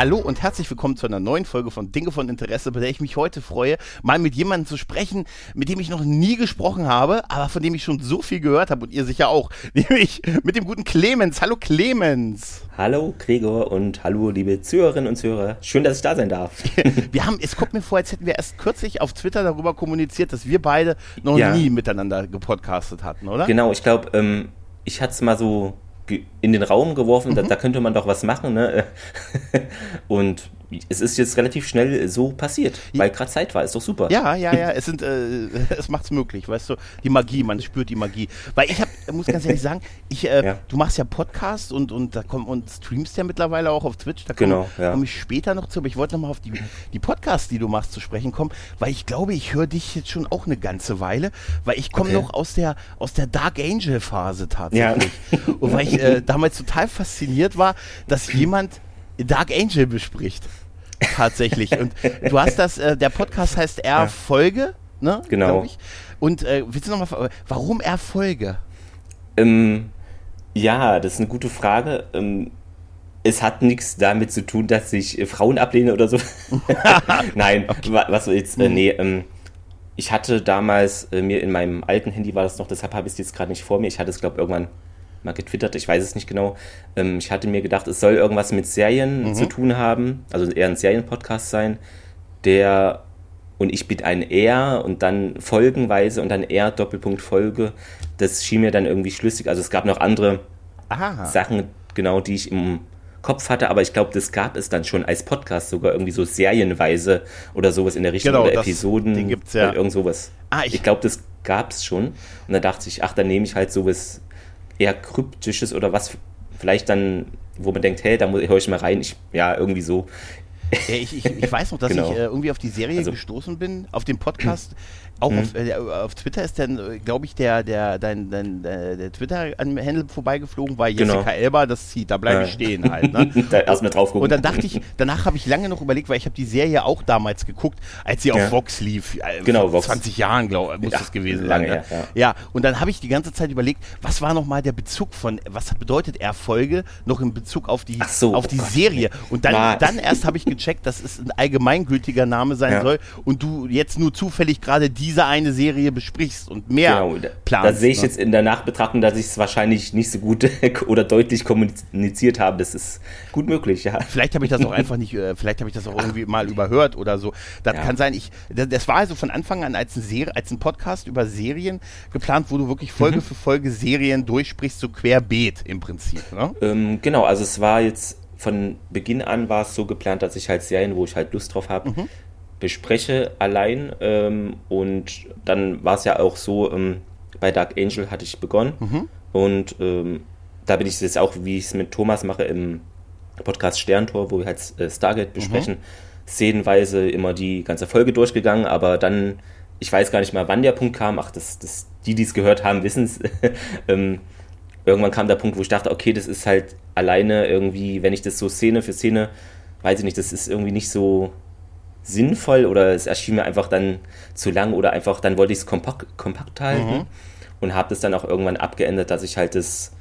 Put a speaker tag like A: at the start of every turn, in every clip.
A: Hallo und herzlich willkommen zu einer neuen Folge von Dinge von Interesse, bei der ich mich heute freue, mal mit jemandem zu sprechen, mit dem ich noch nie gesprochen habe, aber von dem ich schon so viel gehört habe und ihr sicher auch, nämlich mit dem guten Clemens. Hallo Clemens.
B: Hallo Gregor und hallo liebe Zuhörerinnen und Zuhörer. Schön, dass ich da sein darf.
A: wir haben, es kommt mir vor, als hätten wir erst kürzlich auf Twitter darüber kommuniziert, dass wir beide noch
B: Ja.
A: nie miteinander gepodcastet hatten, oder?
B: Genau, ich glaube, ähm, ich hatte es mal so in den Raum geworfen,
A: Mhm.
B: da, da könnte man doch was machen. Ne? und es ist jetzt relativ schnell so passiert, weil gerade Zeit war. Ist doch super.
A: Ja, ja, ja, es sind, äh, es macht's möglich, weißt du, die Magie, man spürt die Magie. Weil ich hab, muss ganz ehrlich sagen, ich, äh,
B: Ja.
A: du machst ja Podcast und, und da kommt und streamst ja mittlerweile auch auf Twitch, da komme
B: Genau, ja.
A: komm ich später noch zu, aber ich wollte nochmal auf die, die Podcasts, die du machst, zu sprechen kommen, weil ich glaube, ich höre dich jetzt schon auch eine ganze Weile, weil ich komme
B: Okay.
A: noch aus der, aus der Dark Angel Phase tatsächlich. Und weil ich äh, damals total fasziniert war, dass jemand Dark Angel bespricht. Tatsächlich. Und du hast das, äh, der Podcast heißt Erfolge, ne?
B: Genau.
A: Und äh, willst du nochmal, warum Erfolge?
B: Ähm, ja, das ist eine gute Frage. Ähm, es hat nichts damit zu tun, dass ich äh, Frauen ablehne oder so. Nein, wa- was jetzt, äh,
A: Mhm.
B: nee, ähm, ich hatte damals äh, mir in meinem alten Handy war das noch, deshalb habe ich es jetzt gerade nicht vor mir. Ich hatte es, glaube ich, irgendwann mal getwittert, ich weiß es nicht genau. Ähm, ich hatte mir gedacht, es soll irgendwas mit Serien
A: Mhm.
B: zu tun haben, also eher ein Serienpodcast sein, der und ich bin ein R und dann folgenweise und dann R Doppelpunkt Folge. Das schien mir dann irgendwie schlüssig. Also es gab noch andere
A: Aha.
B: Sachen, genau, die ich im Kopf hatte, aber ich glaube, das gab es dann schon als Podcast, sogar irgendwie so serienweise oder sowas in der Richtung
A: Genau,
B: oder
A: das-
B: Episoden.
A: den gibt's ja.
B: oder Irgend sowas.
A: Ah, ich-
B: ich glaube, das gab es schon. Und da dachte ich, ach, dann nehme ich halt sowas eher kryptisches oder was vielleicht dann, wo man denkt, hey, da muss ich ich mal rein. Ich, ja, irgendwie so.
A: Ja, ich, ich, ich weiß noch, dass
B: Genau.
A: ich äh, irgendwie auf die Serie
B: Also-
A: gestoßen bin, auf den Podcast. Auch auf, äh, auf Twitter ist dann, äh, glaube ich, der, der, dein, dein, äh, der Twitter-Handle vorbeigeflogen, weil
B: Genau.
A: Jessica Elba das zieht, da bleibe ich
B: Ja.
A: stehen halt. Ne?
B: da erstmal drauf gucken.
A: Und dann dachte ich, danach habe ich lange noch überlegt, weil ich habe die Serie auch damals geguckt, als sie auf
B: Ja.
A: Vox lief. äh,
B: Genau,
A: vor
B: Vox.
A: 20 Jahren, glaube ich, muss
B: Ja,
A: das gewesen sein. Ne?
B: her,
A: ja. und dann habe ich die ganze Zeit überlegt, was war nochmal der Bezug von, was bedeutet Erfolge noch in Bezug auf die,
B: so,
A: auf
B: oh
A: die
B: Gott.
A: Serie. Und dann, dann erst habe ich gecheckt, dass es ein allgemeingültiger Name sein
B: Ja.
A: soll und du jetzt nur zufällig gerade diese eine Serie besprichst und mehr
B: Genau, da,
A: planst.
B: da sehe ich
A: ne?
B: jetzt in der Nachbetrachtung, dass ich es wahrscheinlich nicht so gut oder deutlich kommuniziert habe. Das ist gut möglich, ja.
A: Vielleicht habe ich das auch einfach nicht, äh, vielleicht habe ich das auch irgendwie mal überhört oder so. Das
B: Ja.
A: kann sein. Ich, das, das war also von Anfang an als, eine Serie, als ein Podcast über Serien geplant, wo du wirklich Folge
B: Mhm.
A: für Folge Serien durchsprichst, so querbeet im Prinzip. Ne?
B: Ähm, genau, also es war jetzt von Beginn an war es so geplant, dass ich halt Serien, wo ich halt Lust drauf habe,
A: Mhm.
B: bespreche allein. Ähm, und dann war es ja auch so, ähm, bei Dark Angel hatte ich begonnen.
A: Mhm.
B: Und ähm, da bin ich jetzt auch, wie ich es mit Thomas mache, im Podcast Sterntor, wo wir halt äh, Stargate besprechen, szenenweise immer die ganze Folge durchgegangen, aber dann, ich weiß gar nicht mehr, wann der Punkt kam, ach, das, das, die, die es gehört haben, wissen es. ähm, irgendwann kam der Punkt, wo ich dachte, okay, das ist halt alleine irgendwie, wenn ich das so Szene für Szene, weiß ich nicht, das ist irgendwie nicht so sinnvoll oder es erschien mir einfach dann zu lang oder einfach, dann wollte ich es kompakt, kompakt halten und habe das dann auch irgendwann abgeändert, dass ich halt das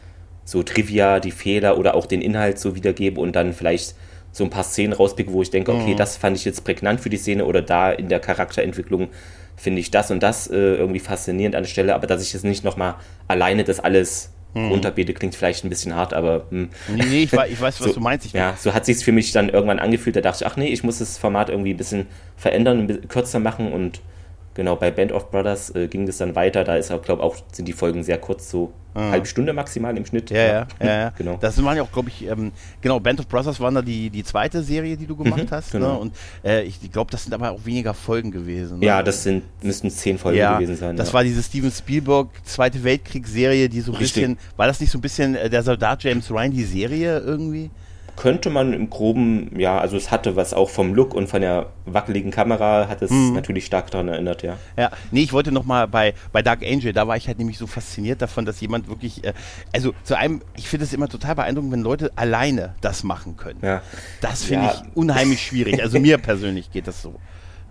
B: so Trivia, die Fehler oder auch den Inhalt so wiedergebe und dann vielleicht so ein paar Szenen rauspicke, wo ich denke, okay, das fand ich jetzt prägnant für die Szene oder da in der Charakterentwicklung finde ich das und das äh, irgendwie faszinierend an der Stelle, aber dass ich jetzt nicht nochmal alleine das alles runterbete, klingt vielleicht ein bisschen hart, aber hm,
A: Nee, nee, ich, wei- ich weiß, was
B: so,
A: du meinst. Ich,
B: ja, so hat sich für mich dann irgendwann angefühlt. Da dachte ich, ach nee, ich muss das Format irgendwie ein bisschen verändern, ein bisschen kürzer machen. Und genau, bei Band of Brothers äh, ging das dann weiter. Da ist auch, glaube auch sind die Folgen sehr kurz, so halbe Stunde maximal im Schnitt.
A: Ja, ja, ja, ja.
B: Genau.
A: Das waren ja auch, glaube ich, ähm, genau, Band of Brothers waren da die, die zweite Serie, die du gemacht hast.
B: genau.
A: Ne? Und äh, ich glaube, das sind aber auch weniger Folgen gewesen. Ne?
B: Ja, das sind, müssten zehn Folgen
A: ja,
B: gewesen sein.
A: Das
B: ja.
A: war diese Steven Spielberg Zweite Weltkriegsserie, die so ein bisschen, war das nicht so ein bisschen äh, der Soldat James Ryan, die Serie irgendwie?
B: Könnte man im Groben, ja, also es hatte was auch vom Look und von der wackeligen Kamera hat es
A: Mhm.
B: natürlich stark daran erinnert, ja.
A: Ja, nee, ich wollte noch mal bei, bei Dark Angel, da war ich halt nämlich so fasziniert davon, dass jemand wirklich, äh, also zu einem, ich finde es immer total beeindruckend, wenn Leute alleine das machen können.
B: Ja,
A: Das finde
B: Ja.
A: ich unheimlich schwierig. Also mir persönlich geht das so.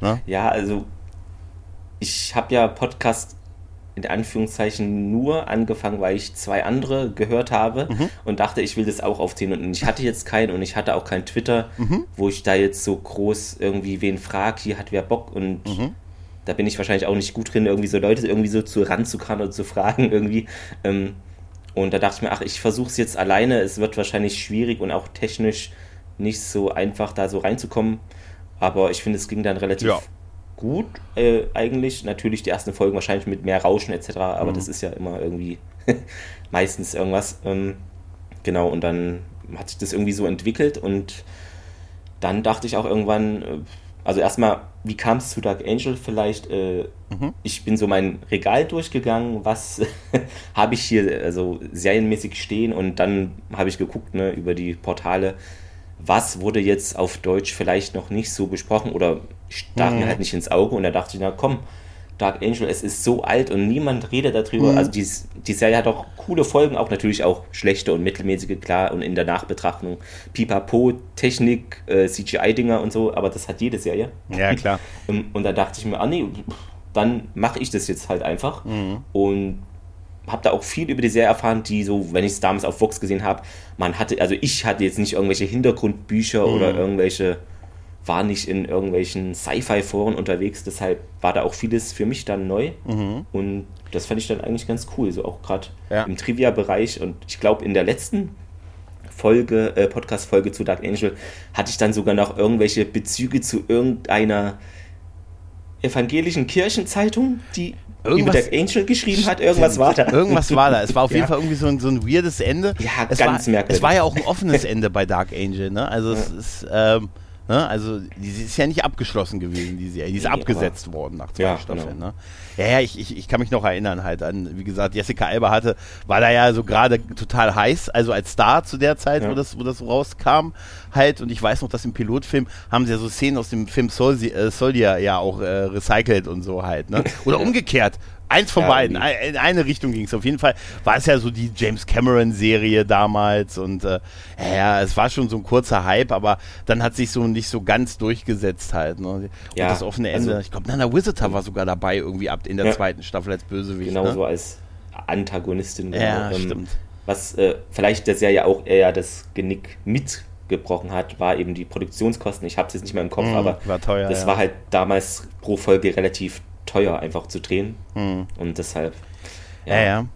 A: Ne?
B: ja also ich habe ja Podcast in Anführungszeichen nur angefangen, weil ich zwei andere gehört habe
A: Mhm.
B: und dachte, ich will das auch aufziehen. Und ich hatte jetzt keinen und ich hatte auch kein Twitter,
A: Mhm.
B: wo ich da jetzt so groß irgendwie wen frag, hier hat wer Bock und
A: Mhm.
B: da bin ich wahrscheinlich auch nicht gut drin, irgendwie so Leute irgendwie so zu ranzukarren und zu fragen irgendwie. Ähm, und da dachte ich mir, ach, ich versuche es jetzt alleine. Es wird wahrscheinlich schwierig und auch technisch nicht so einfach, da so reinzukommen. Aber ich finde, es ging dann relativ
A: Ja.
B: Gut äh, eigentlich. Natürlich die ersten Folgen wahrscheinlich mit mehr Rauschen etc. Aber das ist ja immer irgendwie meistens irgendwas. Ähm, genau, und dann hat sich das irgendwie so entwickelt und dann dachte ich auch irgendwann, äh, also erstmal, wie kam es zu Dark Angel vielleicht? Äh, Ich bin so mein Regal durchgegangen, was habe ich hier also serienmäßig stehen und dann habe ich geguckt ne, über die Portale, was wurde jetzt auf Deutsch vielleicht noch nicht so besprochen oder stach mir halt nicht ins Auge und da dachte ich, na komm, Dark Angel, es ist so alt und niemand redet darüber. Also die, die Serie hat auch coole Folgen, auch natürlich auch schlechte und mittelmäßige, klar, und in der Nachbetrachtung Pipapo, Technik, äh, CGI-Dinger und so, aber das hat jede Serie.
A: Ja, klar.
B: Ähm, Und da dachte ich mir, ah nee, dann mache ich das jetzt halt einfach.
A: Mhm.
B: Und habe da auch viel über die Serie erfahren, die so, wenn ich es damals auf Vox gesehen habe, man hatte, also ich hatte jetzt nicht irgendwelche Hintergrundbücher oder
A: Mhm.
B: irgendwelche, war nicht in irgendwelchen Sci-Fi-Foren unterwegs, deshalb war da auch vieles für mich dann neu. Und das fand ich dann eigentlich ganz cool, so auch gerade
A: Mhm. Ja.
B: im Trivia-Bereich. Und ich glaube, in der letzten Folge, äh, Podcast-Folge zu Dark Angel, hatte ich dann sogar noch irgendwelche Bezüge zu irgendeiner evangelischen Kirchenzeitung, die über
A: Irgendwas-
B: Dark Angel geschrieben hat. Irgendwas war da.
A: Irgendwas war da. Es war auf jeden
B: Ja.
A: Fall irgendwie so ein, so ein weirdes Ende.
B: Ja,
A: es
B: ganz
A: war,
B: merkwürdig.
A: Es war ja auch ein offenes Ende bei Dark Angel, ne? Also es ist, ähm, ne? Also die ist ja nicht abgeschlossen gewesen, die Serie. Die ist
B: Nee,
A: abgesetzt worden nach zwei
B: Ja,
A: Staffeln,
B: genau.
A: ne? Ja, ja, ich, ich, ich kann mich noch erinnern halt an, wie gesagt, Jessica Alba hatte, war da ja so gerade total heiß, also als Star zu der Zeit,
B: Ja.
A: wo das, wo das so rauskam halt. Und ich weiß noch, dass im Pilotfilm haben sie ja so Szenen aus dem Film Soldier, äh, Soldier ja auch äh, recycelt und so halt, ne? Oder umgekehrt. Eins von
B: Ja,
A: beiden. in eine Richtung ging es. Auf jeden Fall war es ja so die James Cameron-Serie damals und äh, ja, es war schon so ein kurzer Hype, aber dann hat sich so nicht so ganz durchgesetzt halt. Ne? Und
B: Ja,
A: das offene Ende,
B: also-
A: ich glaube, Nana Visitor war sogar dabei irgendwie ab in der
B: Ja.
A: zweiten Staffel als Bösewicht.
B: Genau
A: ne?
B: so als Antagonistin.
A: Ja,
B: genau.
A: stimmt.
B: Was äh, vielleicht der Serie auch eher das Genick mitgebrochen hat, war eben die Produktionskosten. Ich habe es jetzt nicht mehr im Kopf,
A: Mhm,
B: aber
A: war teuer,
B: das
A: ja.
B: war halt damals pro Folge relativ teuer einfach zu drehen. Und deshalb.
A: Ja, ja.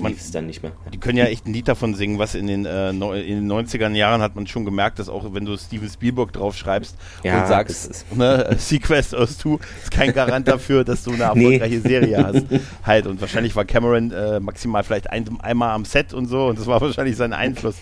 A: Man-
B: lief es dann nicht mehr.
A: Die können ja echt ein Lied davon singen, was in den, äh, in den 90er Jahren hat man schon gemerkt, dass auch wenn du Steven Spielberg draufschreibst
B: Ja,
A: und sagst, ne, Sequest aus 2 ist kein Garant dafür, dass du eine
B: Nee.
A: erfolgreiche Serie hast. Halt, und wahrscheinlich war Cameron äh, maximal vielleicht ein, einmal am Set und so und das war wahrscheinlich sein Einfluss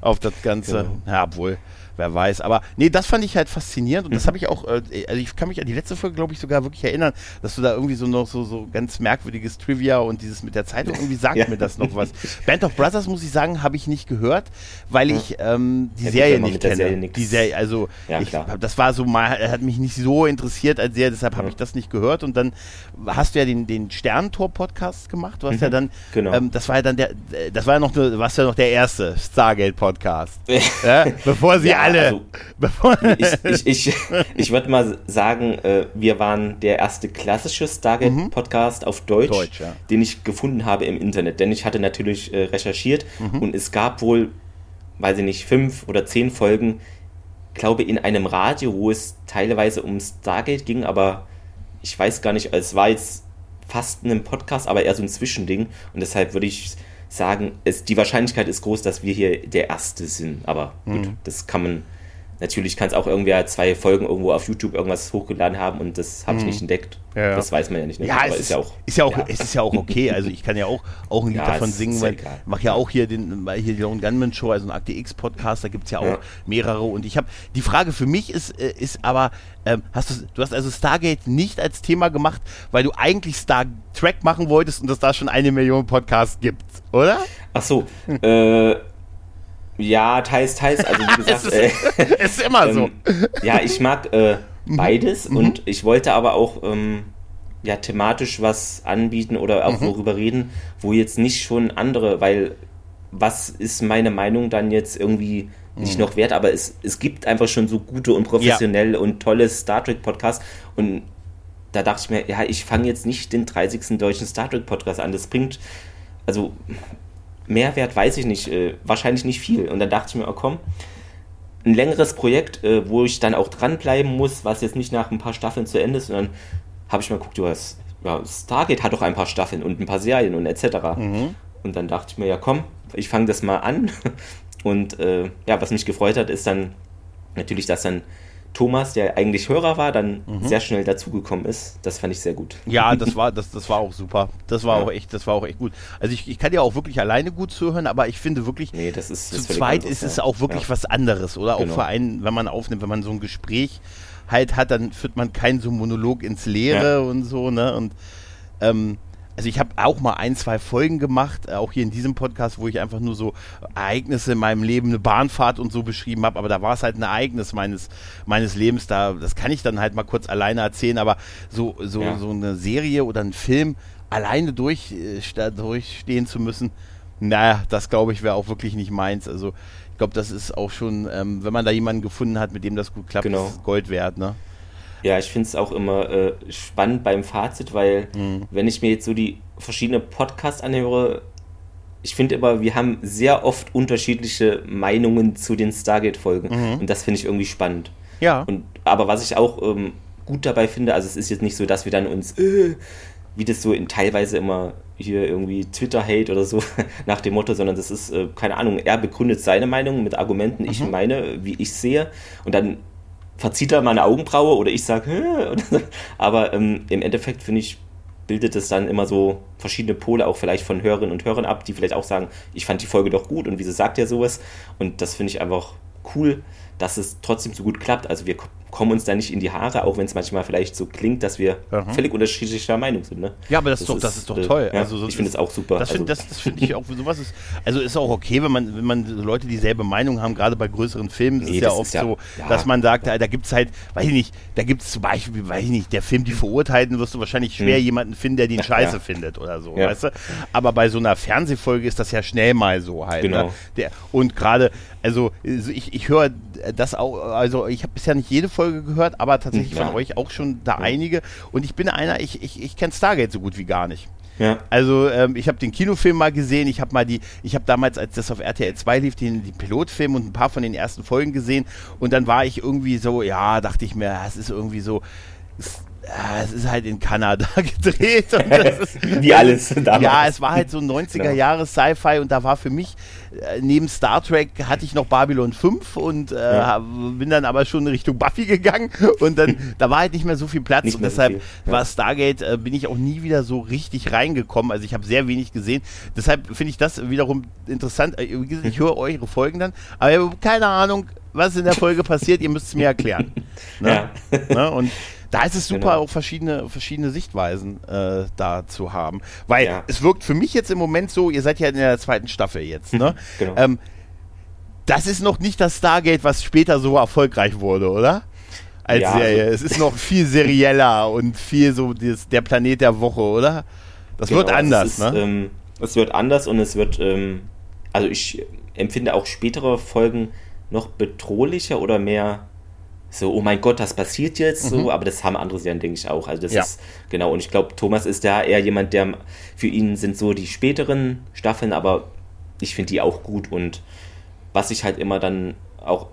A: auf das Ganze.
B: Genau.
A: Ja, obwohl, wer weiß. Aber nee, das fand ich halt faszinierend und das habe ich auch, äh, also ich kann mich an die letzte Folge, glaube ich, sogar wirklich erinnern, dass du da irgendwie so noch so, so ganz merkwürdiges Trivia und dieses mit der Zeitung, irgendwie sagt
B: Ja.
A: mir das noch was. Band of Brothers, muss ich sagen, habe ich nicht gehört, weil ich ähm, die
B: Ja,
A: Serie nicht kenne.
B: Serie
A: die Serie, also
B: Ja,
A: ich, das war so mal, hat mich nicht so interessiert als Serie, deshalb habe
B: Ja.
A: ich das nicht gehört und dann hast du ja den, den Sterntor-Podcast gemacht, du hast ja dann,
B: genau.
A: ähm, das war ja dann der, das war ja noch, warst ja noch der erste Stargate-Podcast. bevor sie
B: Ja,
A: alle,
B: also- ich ich, ich, ich würde mal sagen, äh, wir waren der erste klassische Stargate-Podcast auf Deutsch,
A: Mhm. Deutsch, ja.
B: den ich gefunden habe im Internet. Denn ich hatte natürlich äh, recherchiert
A: Mhm.
B: und es gab wohl, weiß ich nicht, fünf oder zehn Folgen, glaube in einem Radio, wo es teilweise um Stargate ging, aber ich weiß gar nicht, es war jetzt fast ein Podcast, aber eher so ein Zwischending. Und deshalb würde ich sagen, es, die Wahrscheinlichkeit ist groß, dass wir hier der Erste sind. Aber gut,
A: Mhm.
B: das kann man. Natürlich kann es auch irgendwer zwei Folgen irgendwo auf YouTube irgendwas hochgeladen haben und das habe ich nicht entdeckt.
A: Mhm. Ja, ja.
B: Das weiß man ja nicht. Ne?
A: Ja,
B: Aber
A: es ist, ist ja auch, es ist ja auch okay. Also ich kann ja auch, auch ein Lied
B: Ja,
A: davon singen, weil
B: ja
A: ich mache ja auch hier den hier die Lone Gunman Show, also ein Akte X Podcast, da gibt es ja auch
B: Ja.
A: mehrere. Und ich habe die Frage für mich ist, äh, ist aber, ähm, hast du, du hast also Stargate nicht als Thema gemacht, weil du eigentlich Star Trek machen wolltest und es da schon eine Million Podcasts gibt, oder?
B: Ach so, äh, Ja, teils, teils. Also wie gesagt,
A: es, ist, äh, ist immer so.
B: Ähm, ja, ich mag äh, mhm. beides mhm. und ich wollte aber auch ähm, ja thematisch was anbieten oder auch mhm. worüber reden, wo jetzt nicht schon andere, weil was ist meine Meinung dann jetzt irgendwie nicht mhm. noch wert, aber es, es gibt einfach schon so gute und professionelle ja. und tolle Star Trek Podcasts und da dachte ich mir, ja, ich fange jetzt nicht den 30. deutschen Star Trek Podcast an. Das bringt, also Mehrwert weiß ich nicht, äh, wahrscheinlich nicht viel. Und dann dachte ich mir, oh komm, ein längeres Projekt, äh, wo ich dann auch dranbleiben muss, was jetzt nicht nach ein paar Staffeln zu Ende ist. Und dann habe ich mal geguckt, du hast, ja, Stargate hat doch ein paar Staffeln und ein paar Serien und etc. Mhm. Und dann dachte ich mir, ja komm, ich fange das mal an. Und äh, ja, was mich gefreut hat, ist dann natürlich, dass dann Thomas, der eigentlich Hörer war, dann mhm. sehr schnell dazugekommen ist. Das fand ich sehr gut.
A: Ja, das war, das, das war auch super. Das war ja. auch echt, das war auch echt gut. Also ich, ich kann ja auch wirklich alleine gut zuhören, aber ich finde wirklich,
B: nee, das ist,
A: zu zweit ist es ja. auch wirklich ja. was anderes. Oder genau. auch für einen, wenn man aufnimmt, wenn man so ein Gespräch halt hat, dann führt man keinen so Monolog ins Leere und so, ne? Und ähm, also ich habe auch mal ein, zwei Folgen gemacht, äh, auch hier in diesem Podcast, wo ich einfach nur so Ereignisse in meinem Leben, eine Bahnfahrt und so beschrieben habe, aber da war es halt ein Ereignis meines, meines Lebens, da, das kann ich dann halt mal kurz alleine erzählen, aber so, so, ja. so eine Serie oder ein Film alleine durch, äh, durchstehen zu müssen, naja, das glaube ich wäre auch wirklich nicht meins. Also ich glaube, das ist auch schon, ähm, wenn man da jemanden gefunden hat, mit dem das gut klappt, genau. ist Gold wert, ne?
B: Ja, ich finde es auch immer äh, spannend beim Fazit, weil mhm. wenn ich mir jetzt so die verschiedenen Podcasts anhöre, ich finde immer, wir haben sehr oft unterschiedliche Meinungen zu den Stargate-Folgen mhm. und das finde ich irgendwie spannend.
A: Ja.
B: Und, aber was ich auch ähm, gut dabei finde, also es ist jetzt nicht so, dass wir dann uns, äh, wie das so in teilweise immer hier irgendwie Twitter-Hate oder so nach dem Motto, sondern das ist, äh, keine Ahnung, er begründet seine Meinung mit Argumenten, mhm. ich meine, wie ich sehe und dann verzieht er mal eine Augenbraue oder ich sage, aber ähm, im Endeffekt finde ich, bildet es dann immer so verschiedene Pole auch vielleicht von Hörerinnen und Hörern ab, die vielleicht auch sagen, ich fand die Folge doch gut und wieso sagt er sowas? Und das finde ich einfach cool, dass es trotzdem so gut klappt. Also wir kommen uns da nicht in die Haare, auch wenn es manchmal vielleicht so klingt, dass wir mhm. völlig unterschiedlicher Meinung sind. Ne?
A: Ja, aber das, das, ist, doch, das ist doch toll.
B: Äh, also so ich finde es auch super.
A: Das
B: finde
A: also, find ich auch, sowas ist, also ist auch okay, wenn man, wenn man Leute dieselbe Meinung haben, gerade bei größeren Filmen, nee, ist ja oft ja, so, ja, dass man sagt, da, da gibt es halt, weiß ich nicht, da gibt es zum Beispiel, weiß ich nicht, der Film Die Verurteilten wirst du wahrscheinlich schwer hm. jemanden finden, der den Scheiße ja. findet oder so, weißt du? Aber bei so einer Fernsehfolge ist das ja schnell mal so halt. Ne? Genau. Ne? Der, und gerade, also ich, ich höre das auch, also ich habe bisher nicht jede Folge gehört, aber tatsächlich ja. von euch auch schon da ja. einige. Und ich bin einer, ich, ich, ich kenne Stargate so gut wie gar nicht. Ja. Also ähm, ich habe den Kinofilm mal gesehen, ich habe mal die, ich habe damals, als das auf RTL 2 lief, den, den Pilotfilm und ein paar von den ersten Folgen gesehen und dann war ich irgendwie so, ja, dachte ich mir, es ist irgendwie so, es, ja, es ist halt in Kanada gedreht.
B: Ist, Wie alles
A: damals. Ja, es war halt so 90er Jahre Sci-Fi und da war für mich, äh, neben Star Trek hatte ich noch Babylon 5 und äh, ja. bin dann aber schon in Richtung Buffy gegangen und dann, da war halt nicht mehr so viel Platz nicht und deshalb so ja. war Stargate, äh, bin ich auch nie wieder so richtig reingekommen. Also ich habe sehr wenig gesehen. Deshalb finde ich das wiederum interessant. Äh, ich höre eure Folgen dann, aber ich habe keine Ahnung, was in der Folge passiert. Ihr müsst es mir erklären. Ne? Ja. Ne? Und da ist es super, genau. auch verschiedene, verschiedene Sichtweisen äh, da zu haben. Weil ja. es wirkt für mich jetzt im Moment so, ihr seid ja in der zweiten Staffel jetzt, ne? genau. Ähm, das ist noch nicht das Stargate, was später so erfolgreich wurde, oder? Als ja, Serie. Also es ist noch viel serieller und viel so dieses, der Planet der Woche, oder? Das genau, wird anders,
B: es ist,
A: ne?
B: Ähm, es wird anders und es wird, ähm, also ich empfinde auch spätere Folgen noch bedrohlicher oder mehr so, oh mein Gott, das passiert jetzt mhm. so, aber das haben andere Serien, denke ich, auch. Also das ja. ist, genau, und ich glaube, Thomas ist da eher jemand, der, für ihn sind so die späteren Staffeln, aber ich finde die auch gut und was ich halt immer dann auch,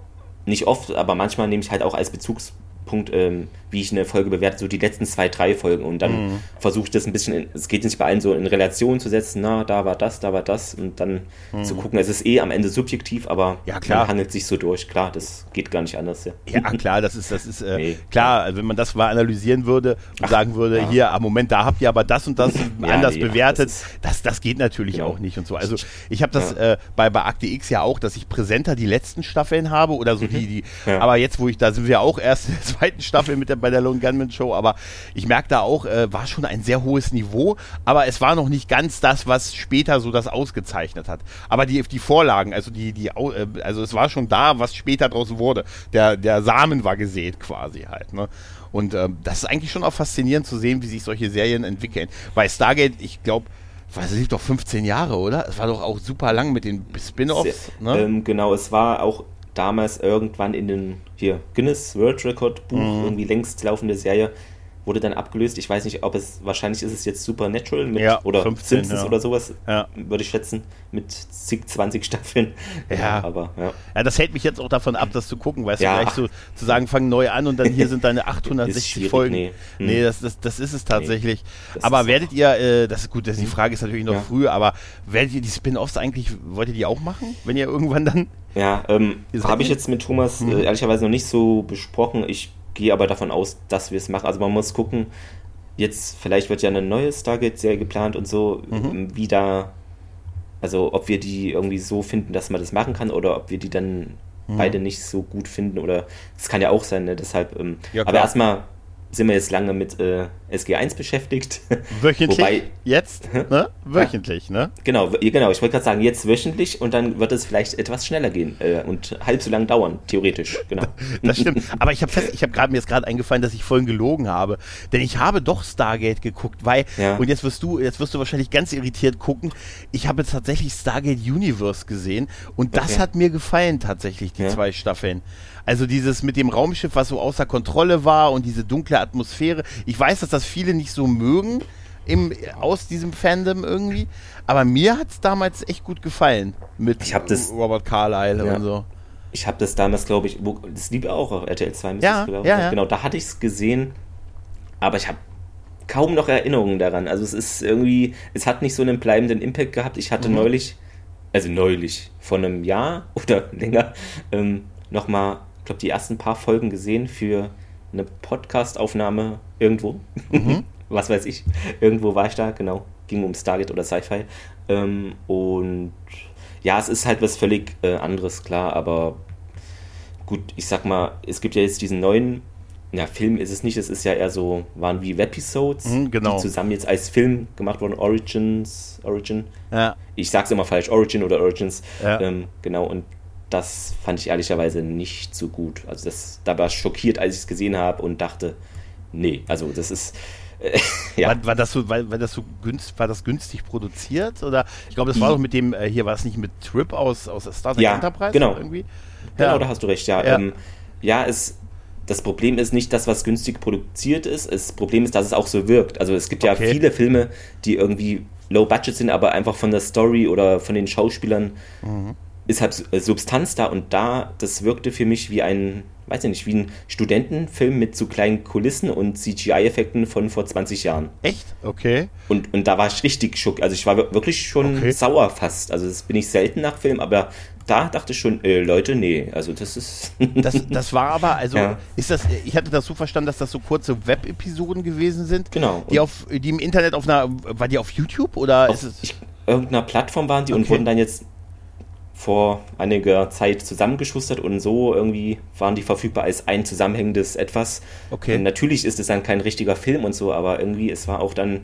B: nicht oft, aber manchmal nehme ich halt auch als Bezugs Punkt, ähm, wie ich eine Folge bewerte, so die letzten zwei, drei Folgen. Und dann mhm. versuche ich das ein bisschen, es geht nicht bei allen so in Relation zu setzen, na, da war das, da war das und dann mhm. zu gucken. Es ist eh am Ende subjektiv, aber
A: ja, klar.
B: man handelt sich so durch. Klar, das geht gar nicht anders. Ja,
A: ja klar, das ist, das ist äh, nee. klar, also wenn man das mal analysieren würde und Ach, sagen würde, ja. hier, am Moment, da habt ihr aber das und das anders nee, bewertet, das, das, das geht natürlich genau. auch nicht und so. Also ich habe das äh, bei, bei Akte X ja auch, dass ich präsenter die letzten Staffeln habe oder so mhm. die, die, aber jetzt, wo ich, da sind wir auch erst zweiten Staffel mit der, bei der Lone Gunman Show, aber ich merke da auch, äh, war schon ein sehr hohes Niveau, aber es war noch nicht ganz das, was später so das ausgezeichnet hat. Aber die, die Vorlagen, also die, die, äh, also es war schon da, was später draus wurde. Der, der Samen war gesät quasi halt, ne? Und ähm, das ist eigentlich schon auch faszinierend zu sehen, wie sich solche Serien entwickeln. Bei Stargate, ich glaube, was lief doch 15 Jahre, oder? Es war doch auch super lang mit den Spin-offs.
B: Ne? Ähm, genau, es war auch damals irgendwann in den hier Guinness World Record Buch mhm. irgendwie längst laufende Serie wurde dann abgelöst. Ich weiß nicht, ob es, wahrscheinlich ist es jetzt Supernatural mit,
A: ja,
B: oder
A: 15,
B: Simpsons
A: ja.
B: oder sowas,
A: ja.
B: würde ich schätzen, mit zig, 20 Staffeln.
A: Ja.
B: aber, ja.
A: das hält mich jetzt auch davon ab, das zu gucken, weißt ja. du, gleich so zu sagen, fang neu an und dann hier sind deine 860 Folgen. Nee, hm. nee das, das, das ist es tatsächlich. Nee, aber werdet ihr, äh, das ist gut, das, die hm. Frage ist natürlich noch früh, aber werdet ihr die Spin-Offs eigentlich, wollt ihr die auch machen, wenn ihr irgendwann dann
B: ja, ähm, habe ich jetzt mit Thomas äh, hm. ehrlicherweise noch nicht so besprochen. Ich gehe aber davon aus, dass wir es machen. Also man muss gucken, jetzt vielleicht wird ja eine neue Stargate-Serie geplant und so, mhm. Ähm, wie da, also ob wir die irgendwie so finden, dass man das machen kann oder ob wir die dann mhm. beide nicht so gut finden oder es kann ja auch sein, ne? deshalb, ähm, ja, aber erstmal sind wir jetzt lange mit äh, SG1 beschäftigt.
A: Wöchentlich? Wobei, jetzt? Ne? Wöchentlich, ne?
B: Genau, genau. Ich wollte gerade sagen, jetzt wöchentlich und dann wird es vielleicht etwas schneller gehen äh, und halb so lang dauern, theoretisch. Genau.
A: Das stimmt. Aber ich habe gerade mir jetzt gerade eingefallen, dass ich vorhin gelogen habe, denn ich habe doch Stargate geguckt, weil ja. und jetzt wirst du jetzt wirst du wahrscheinlich ganz irritiert gucken. Ich habe tatsächlich Stargate Universe gesehen und das okay. hat mir gefallen tatsächlich die ja. zwei Staffeln. Also dieses mit dem Raumschiff, was so außer Kontrolle war und diese dunkle Atmosphäre. Ich weiß, dass das viele nicht so mögen im, aus diesem Fandom irgendwie, aber mir hat es damals echt gut gefallen mit
B: das,
A: Robert Carlyle ja. und so.
B: Ich habe das damals, glaube ich, wo, das liebe auch auf RTL 2.
A: Ja, ja, ja,
B: Genau, da hatte ich es gesehen, aber ich habe kaum noch Erinnerungen daran. Also es ist irgendwie, es hat nicht so einen bleibenden Impact gehabt. Ich hatte mhm. neulich, also neulich, vor einem Jahr oder länger, ähm, nochmal ich glaube, die ersten paar Folgen gesehen für eine Podcast-Aufnahme irgendwo. Mhm. Was weiß ich. Irgendwo war ich da, genau. Ging um Stargate oder Sci-Fi. Ähm, und ja, es ist halt was völlig äh, anderes, klar, aber gut, ich sag mal, es gibt ja jetzt diesen neuen, ja, Film ist es nicht, es ist ja eher so, waren wie Webisodes,
A: mhm, genau.
B: die zusammen jetzt als Film gemacht wurden, Origins, Origin.
A: Ja.
B: Ich sag's immer falsch, Origin oder Origins.
A: Ja.
B: Ähm, genau, und das fand ich ehrlicherweise nicht so gut. Also das, da war ich schockiert, als ich es gesehen habe und dachte, nee, also das ist.
A: Äh, ja. war, war, das so, war, war, das so günst, war das günstig produziert? Oder ich glaube, das war doch mit dem, äh, hier war es nicht mit Trip aus, aus Star Trek
B: ja,
A: Enterprise
B: genau.
A: irgendwie?
B: Genau, da hast du recht, ja. Ja, ähm, ja es, das Problem ist nicht das, was günstig produziert ist. Das Problem ist, dass es auch so wirkt. Also es gibt ja okay. viele Filme, die irgendwie low budget sind, aber einfach von der Story oder von den Schauspielern mhm ist halt äh, Substanz da und da, das wirkte für mich wie ein, weiß ich nicht, wie ein Studentenfilm mit zu kleinen Kulissen und CGI-Effekten von vor 20 Jahren.
A: Echt? Okay.
B: Und, und da war ich richtig schock. Also ich war wirklich schon okay. sauer fast. Also das bin ich selten nach Film, aber da dachte ich schon, äh, Leute, nee, also das ist.
A: das, das war aber, also ja. ist das, ich hatte das so verstanden, dass das so kurze Web-Episoden gewesen sind.
B: Genau.
A: Die auf, die im Internet auf einer, war die auf YouTube oder
B: auf,
A: ist es?
B: Ich, irgendeiner Plattform waren die okay. und wurden dann jetzt vor einiger Zeit zusammengeschustert und so irgendwie waren die verfügbar als ein zusammenhängendes etwas.
A: Okay.
B: Und natürlich ist es dann kein richtiger Film und so, aber irgendwie, es war auch dann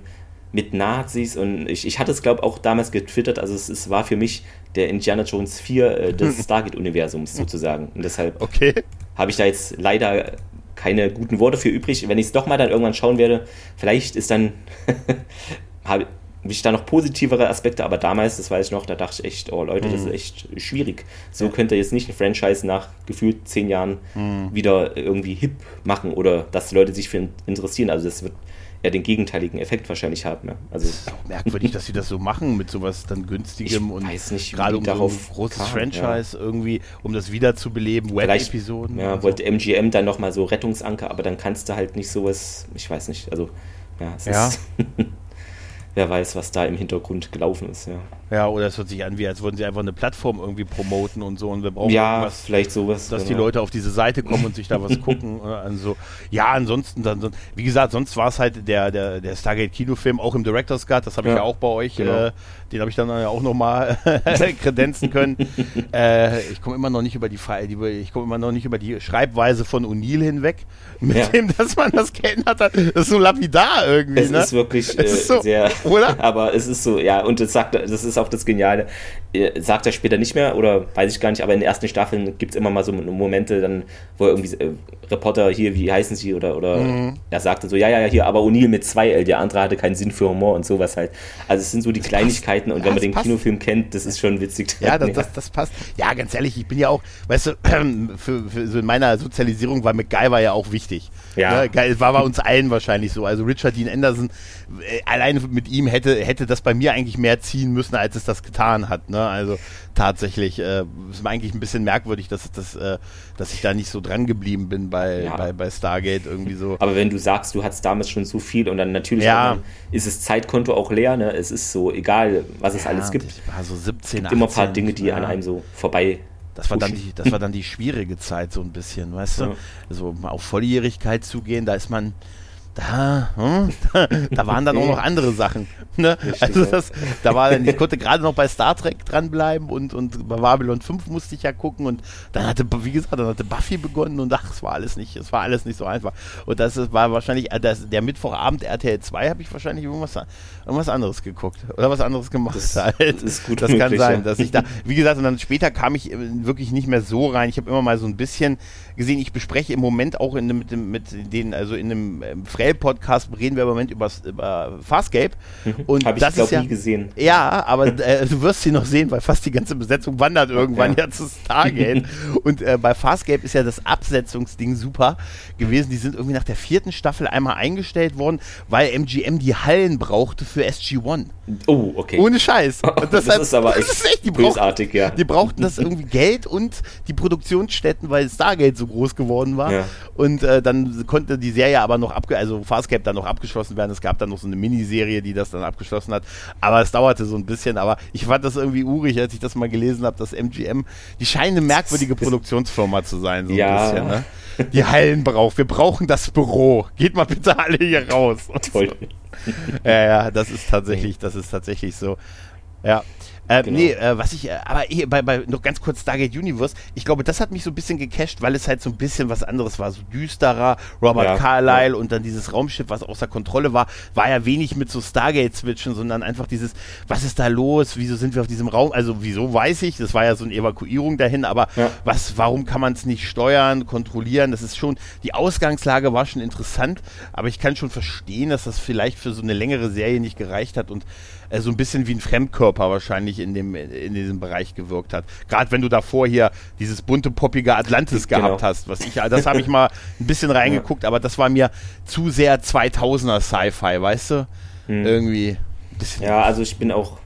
B: mit Nazis und ich, ich hatte es, glaube ich, auch damals getwittert, also es, es war für mich der Indiana Jones 4 äh, des Stargate-Universums sozusagen. Und deshalb
A: okay.
B: habe ich da jetzt leider keine guten Worte für übrig. Wenn ich es doch mal dann irgendwann schauen werde, vielleicht ist dann ich da noch positivere Aspekte, aber damals, das weiß ich noch, da dachte ich echt, oh Leute, das ist mhm. echt schwierig. So ja. könnt ihr jetzt nicht ein Franchise nach gefühlt zehn Jahren mhm. wieder irgendwie hip machen oder dass Leute sich für interessieren. Also das wird eher den gegenteiligen Effekt wahrscheinlich haben. Ja. Also
A: das ist auch merkwürdig, dass sie das so machen mit sowas dann günstigem und
B: nicht,
A: gerade um darauf so ein großes kam, Franchise ja. irgendwie, um das wiederzubeleben, Web-Episoden.
B: Ja, so. wollte MGM dann nochmal so Rettungsanker, aber dann kannst du halt nicht sowas, ich weiß nicht, also ja, es
A: ja.
B: ist wer weiß, was da im Hintergrund gelaufen ist. Ja.
A: Ja, oder es hört sich an, wie als würden sie einfach eine Plattform irgendwie promoten und so und wir brauchen
B: Ja,
A: irgendwas,
B: vielleicht sowas.
A: dass die
B: genau.
A: Leute auf diese Seite kommen und sich da was gucken. oder? Also, ja, ansonsten, dann, wie gesagt, sonst war es halt der, der, der Stargate-Kinofilm auch im Director's Cut, das habe ich
B: Ja,
A: ja auch bei euch,
B: genau.
A: äh, den habe ich dann ja auch nochmal kredenzen können. äh, ich komme immer noch nicht über die die ich komme immer noch nicht über die Schreibweise von O'Neill hinweg, mit
B: Ja.
A: dem, dass man das geändert hat. Das ist so lapidar irgendwie,
B: Es
A: ne?
B: ist wirklich äh,
A: Es ist so,
B: sehr,
A: oder?
B: aber es ist so, ja, und das sagt, das ist auch das Geniale. Äh, Sagt er später nicht mehr oder weiß ich gar nicht, aber in den ersten Staffeln gibt es immer mal so Momente, dann, wo irgendwie äh, Reporter hier, wie heißen sie, oder, oder
A: Mhm.
B: er sagte so, ja, ja, ja, hier, aber O'Neill mit zwei L, der andere hatte keinen Sinn für Humor und sowas halt. Also es sind so die Kleinigkeiten und
A: Ja,
B: wenn man
A: das
B: den
A: passt.
B: Kinofilm kennt, das ist schon witzig.
A: Ja, das, das, das passt. Ja, ganz ehrlich, ich bin ja auch, weißt du, für, für so in meiner Sozialisierung war MacGyver ja auch wichtig.
B: Ja.
A: Ne, war bei uns allen wahrscheinlich so. Also Richard Dean Anderson, äh, alleine mit ihm hätte, hätte das bei mir eigentlich mehr ziehen müssen, als es das getan hat. Ne? Also tatsächlich äh, ist mir eigentlich ein bisschen merkwürdig, dass, dass, äh, dass ich da nicht so dran geblieben bin bei,
B: Ja.
A: bei, bei Stargate irgendwie so.
B: Aber wenn du sagst, du hattest damals schon so viel und dann natürlich
A: Ja.
B: ist das Zeitkonto auch leer, ne? Es ist so, egal, was es
A: Ja,
B: alles gibt.
A: Ich war so 17,
B: Immer ein paar
A: 18,
B: Dinge, die
A: ja.
B: an einem so vorbei.
A: Das war, dann die, das war dann die schwierige Zeit, so ein bisschen, weißt du?
B: Ja.
A: Also mal auf Volljährigkeit zugehen, da ist man. Da, hm, da, da waren dann auch noch andere Sachen. Ne? Also das, da war dann, ich konnte gerade noch bei Star Trek dranbleiben und, und bei Babylon 5 musste ich ja gucken und dann hatte, wie gesagt, dann hatte Buffy begonnen und ach, es war alles nicht, es war alles nicht so einfach. Und das war wahrscheinlich, äh, das, der Mittwochabend RTL 2 habe ich wahrscheinlich irgendwas, irgendwas anderes geguckt oder was anderes gemacht
B: Das
A: halt.
B: ist gut
A: Das kann
B: möglich,
A: sein, dass ich da, wie gesagt, und dann später kam ich äh, wirklich nicht mehr so rein. Ich habe immer mal so ein bisschen gesehen, ich bespreche im Moment auch in, dem- mit, mit den, also in einem ähm, Frell-Podcast reden wir im Moment über, über Farscape. Und
B: Habe Mhm. ich,
A: das
B: glaube
A: ja,
B: nie gesehen.
A: ja, aber äh, du wirst sie noch sehen, weil fast die ganze Besetzung wandert irgendwann
B: Ja.
A: ja, zu Stargate. und äh, bei Farscape ist ja das Absetzungsding super gewesen. Die sind irgendwie nach der vierten Staffel einmal eingestellt worden, weil MGM die Hallen brauchte für SG-1.
B: Oh, okay.
A: Ohne Scheiß. Und
B: das
A: deshalb-
B: ist aber
A: das
B: echt,
A: ist echt die brauchten-
B: bösartig, ja.
A: die brauchten das irgendwie Geld und die Produktionsstätten, weil Stargate so groß geworden war.
B: Ja.
A: Und äh, dann konnte die Serie aber noch abge also Farscape dann noch abgeschlossen werden. Es gab dann noch so eine Miniserie, die das dann abgeschlossen hat. Aber es dauerte so ein bisschen. Aber ich fand das irgendwie urig, als ich das mal gelesen habe, dass MGM, die scheinen eine merkwürdige Produktionsfirma zu sein. So
B: Ja.
A: ein bisschen, ne? Die Hallen braucht. Wir brauchen das Büro. Geht mal bitte alle hier raus.
B: Toll.
A: ja, ja, das ist tatsächlich, das ist tatsächlich so. Ja. Äh,
B: Genau.
A: Nee, äh, was ich, äh, aber hier bei, bei, noch ganz kurz Stargate Universe, ich glaube, das hat mich so ein bisschen gecasht, weil es halt so ein bisschen was anderes war, so düsterer, Robert
B: Ja,
A: Carlyle und dann dieses Raumschiff, was außer Kontrolle war, war ja wenig mit so Stargate-Switchen, sondern einfach dieses, was ist da los, wieso sind wir auf diesem Raum, also wieso weiß ich, das war ja so eine Evakuierung dahin, aber
B: Ja.
A: was, warum kann man es nicht steuern, kontrollieren, das ist schon, die Ausgangslage war schon interessant, aber ich kann schon verstehen, dass das vielleicht für so eine längere Serie nicht gereicht hat und äh, so ein bisschen wie ein Fremdkörper wahrscheinlich in, dem, in diesem Bereich gewirkt hat. Gerade wenn du davor hier dieses bunte, poppige Atlantis
B: Genau.
A: gehabt hast, was ich, das habe ich mal ein bisschen reingeguckt, aber das war mir zu sehr 2000er Sci-Fi, weißt du? Irgendwie. ein bisschen-
B: Ja, also ich bin auch.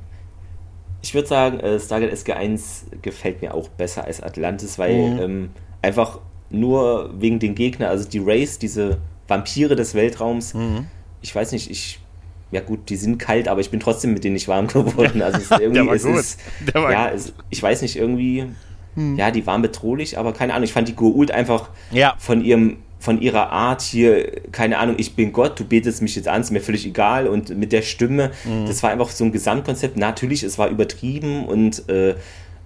B: Ich würde sagen, äh, Stargate SG1 gefällt mir auch besser als Atlantis, weil
A: Mhm.
B: ähm, einfach nur wegen den Gegnern, also die Race, diese Vampire des Weltraums,
A: Mhm.
B: ich weiß nicht, ich. Ja gut, die sind kalt, aber ich bin trotzdem mit denen nicht warm geworden. Also es ist irgendwie,
A: Der war
B: es
A: gut.
B: ist,
A: Der war
B: ja,
A: gut. Hm.
B: es, ich weiß nicht, irgendwie, ja, die waren bedrohlich, aber keine Ahnung. Ich fand die Goa'uld einfach
A: Ja.
B: von ihrem, von ihrer Art hier, keine Ahnung, ich bin Gott, du betest mich jetzt an, ist mir völlig egal. Und mit der Stimme,
A: Mhm.
B: das war einfach so ein Gesamtkonzept. Natürlich, es war übertrieben und äh,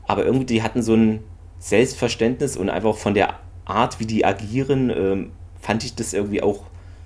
B: aber irgendwie, die hatten so ein Selbstverständnis und einfach von der Art, wie die agieren, ähm, fand ich das irgendwie auch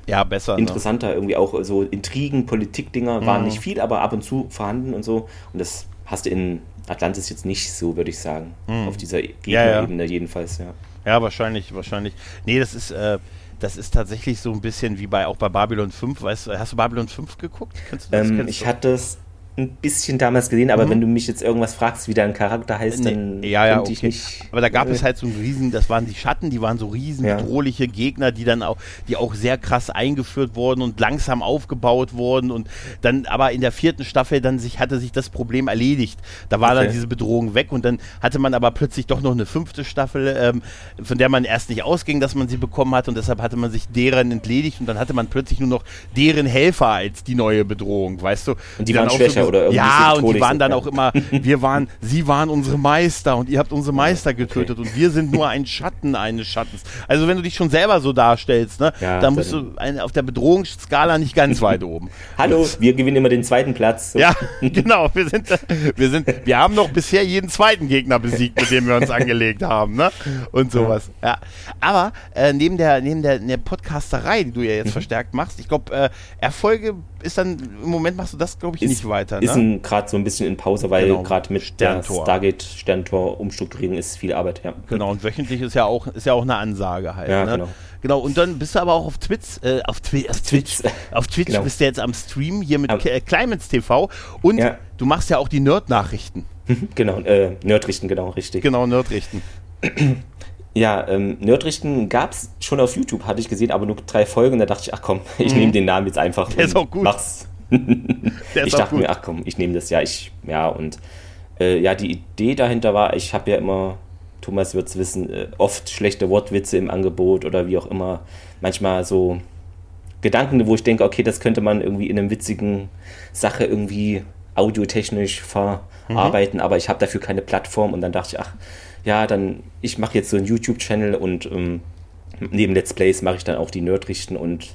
A: Ja, besser. Ne?
B: interessanter. Irgendwie auch so Intrigen, Politikdinger
A: Mhm.
B: waren nicht viel, aber ab und zu vorhanden und so. Und das hast du in Atlantis jetzt nicht so, würde ich sagen. Auf dieser
A: Mhm. Ja, ja.
B: Gegnerebene jedenfalls, ja.
A: Ja, wahrscheinlich, wahrscheinlich. Nee, das ist, äh, das ist tatsächlich so ein bisschen wie bei auch bei Babylon 5. Weißt du, hast du Babylon 5 geguckt? Du das?
B: Ähm, ich hatte es ein bisschen damals gesehen, aber wenn du mich jetzt irgendwas fragst, wie dein Charakter heißt, dann
A: Mhm. Nee, ja, ja,
B: könnte ich
A: okay.
B: nicht.
A: Aber da gab
B: äh,
A: es halt so einen riesen, das waren die Schatten, die waren so riesen
B: Ja.
A: bedrohliche Gegner, die dann auch, die auch sehr krass eingeführt wurden und langsam aufgebaut wurden und dann aber in der vierten Staffel dann sich, hatte sich das Problem erledigt. Da war dann
B: Okay.
A: diese Bedrohung weg und dann hatte man aber plötzlich doch noch eine fünfte Staffel, ähm, von der man erst nicht ausging, dass man sie bekommen hat und deshalb hatte man sich deren entledigt und dann hatte man plötzlich nur noch deren Helfer als die neue Bedrohung, weißt du?
B: Und die
A: dann
B: waren
A: auch
B: schwächer Verbrecher oder irgendwie
A: Ja, und die waren dann auch immer, wir waren, sie waren unsere Meister und ihr habt unsere Meister getötet und wir sind nur ein Schatten eines Schattens. Also wenn du dich schon selber so darstellst, ne,
B: Ja,
A: dann bist du ein, auf der Bedrohungsskala nicht ganz weit oben.
B: Hallo, wir gewinnen immer den zweiten Platz. So.
A: Ja, genau. Wir sind, wir sind, wir haben noch bisher jeden zweiten Gegner besiegt, mit dem wir uns angelegt haben, ne? Und sowas. Ja. Aber äh, neben der, neben der, der Podcasterei, die du ja jetzt
B: Mhm.
A: verstärkt machst, ich glaube, äh, Erfolge ist dann im Moment machst du das, glaube ich, nicht weiter.
B: Ist
A: Ne?
B: gerade so ein bisschen in Pause, weil
A: Genau.
B: gerade mit
A: Sterntor.
B: der Stargate Sterntor Umstrukturierung ist viel Arbeit, ja.
A: Genau, und wöchentlich ist ja auch, ist ja auch eine Ansage halt.
B: Ja,
A: ne?
B: genau.
A: Genau, und dann bist du aber auch auf Twitch, äh, auf, Twi auf Twitch, auf Twitch
B: Genau.
A: bist du jetzt am Stream hier mit
B: Am-
A: äh, Climates TV und
B: Ja.
A: du machst ja auch die Nerd-Nachrichten.
B: genau, äh, Nerdrichten, genau, richtig.
A: Genau, Nerdrichten.
B: Ja, ähm, Nerdrichten gab es schon auf YouTube, hatte ich gesehen, aber nur drei Folgen. Da dachte ich, ach komm, ich nehme den Namen jetzt einfach.
A: Mhm. Der ist auch gut.
B: Mach's. Ich dachte mir, ach komm, ich nehme das ja. Ich, ja, und äh, ja, die Idee dahinter war, ich habe ja immer, Thomas wird es wissen, äh, oft schlechte Wortwitze im Angebot oder wie auch immer. Manchmal so Gedanken, wo ich denke, okay, das könnte man irgendwie in einem witzigen Sache irgendwie audiotechnisch verarbeiten,
A: Mhm.
B: aber ich habe dafür keine Plattform und dann dachte ich, ach, ja, dann ich mache jetzt so einen YouTube-Channel und ähm, neben Let's Plays mache ich dann auch die Nerdrichten und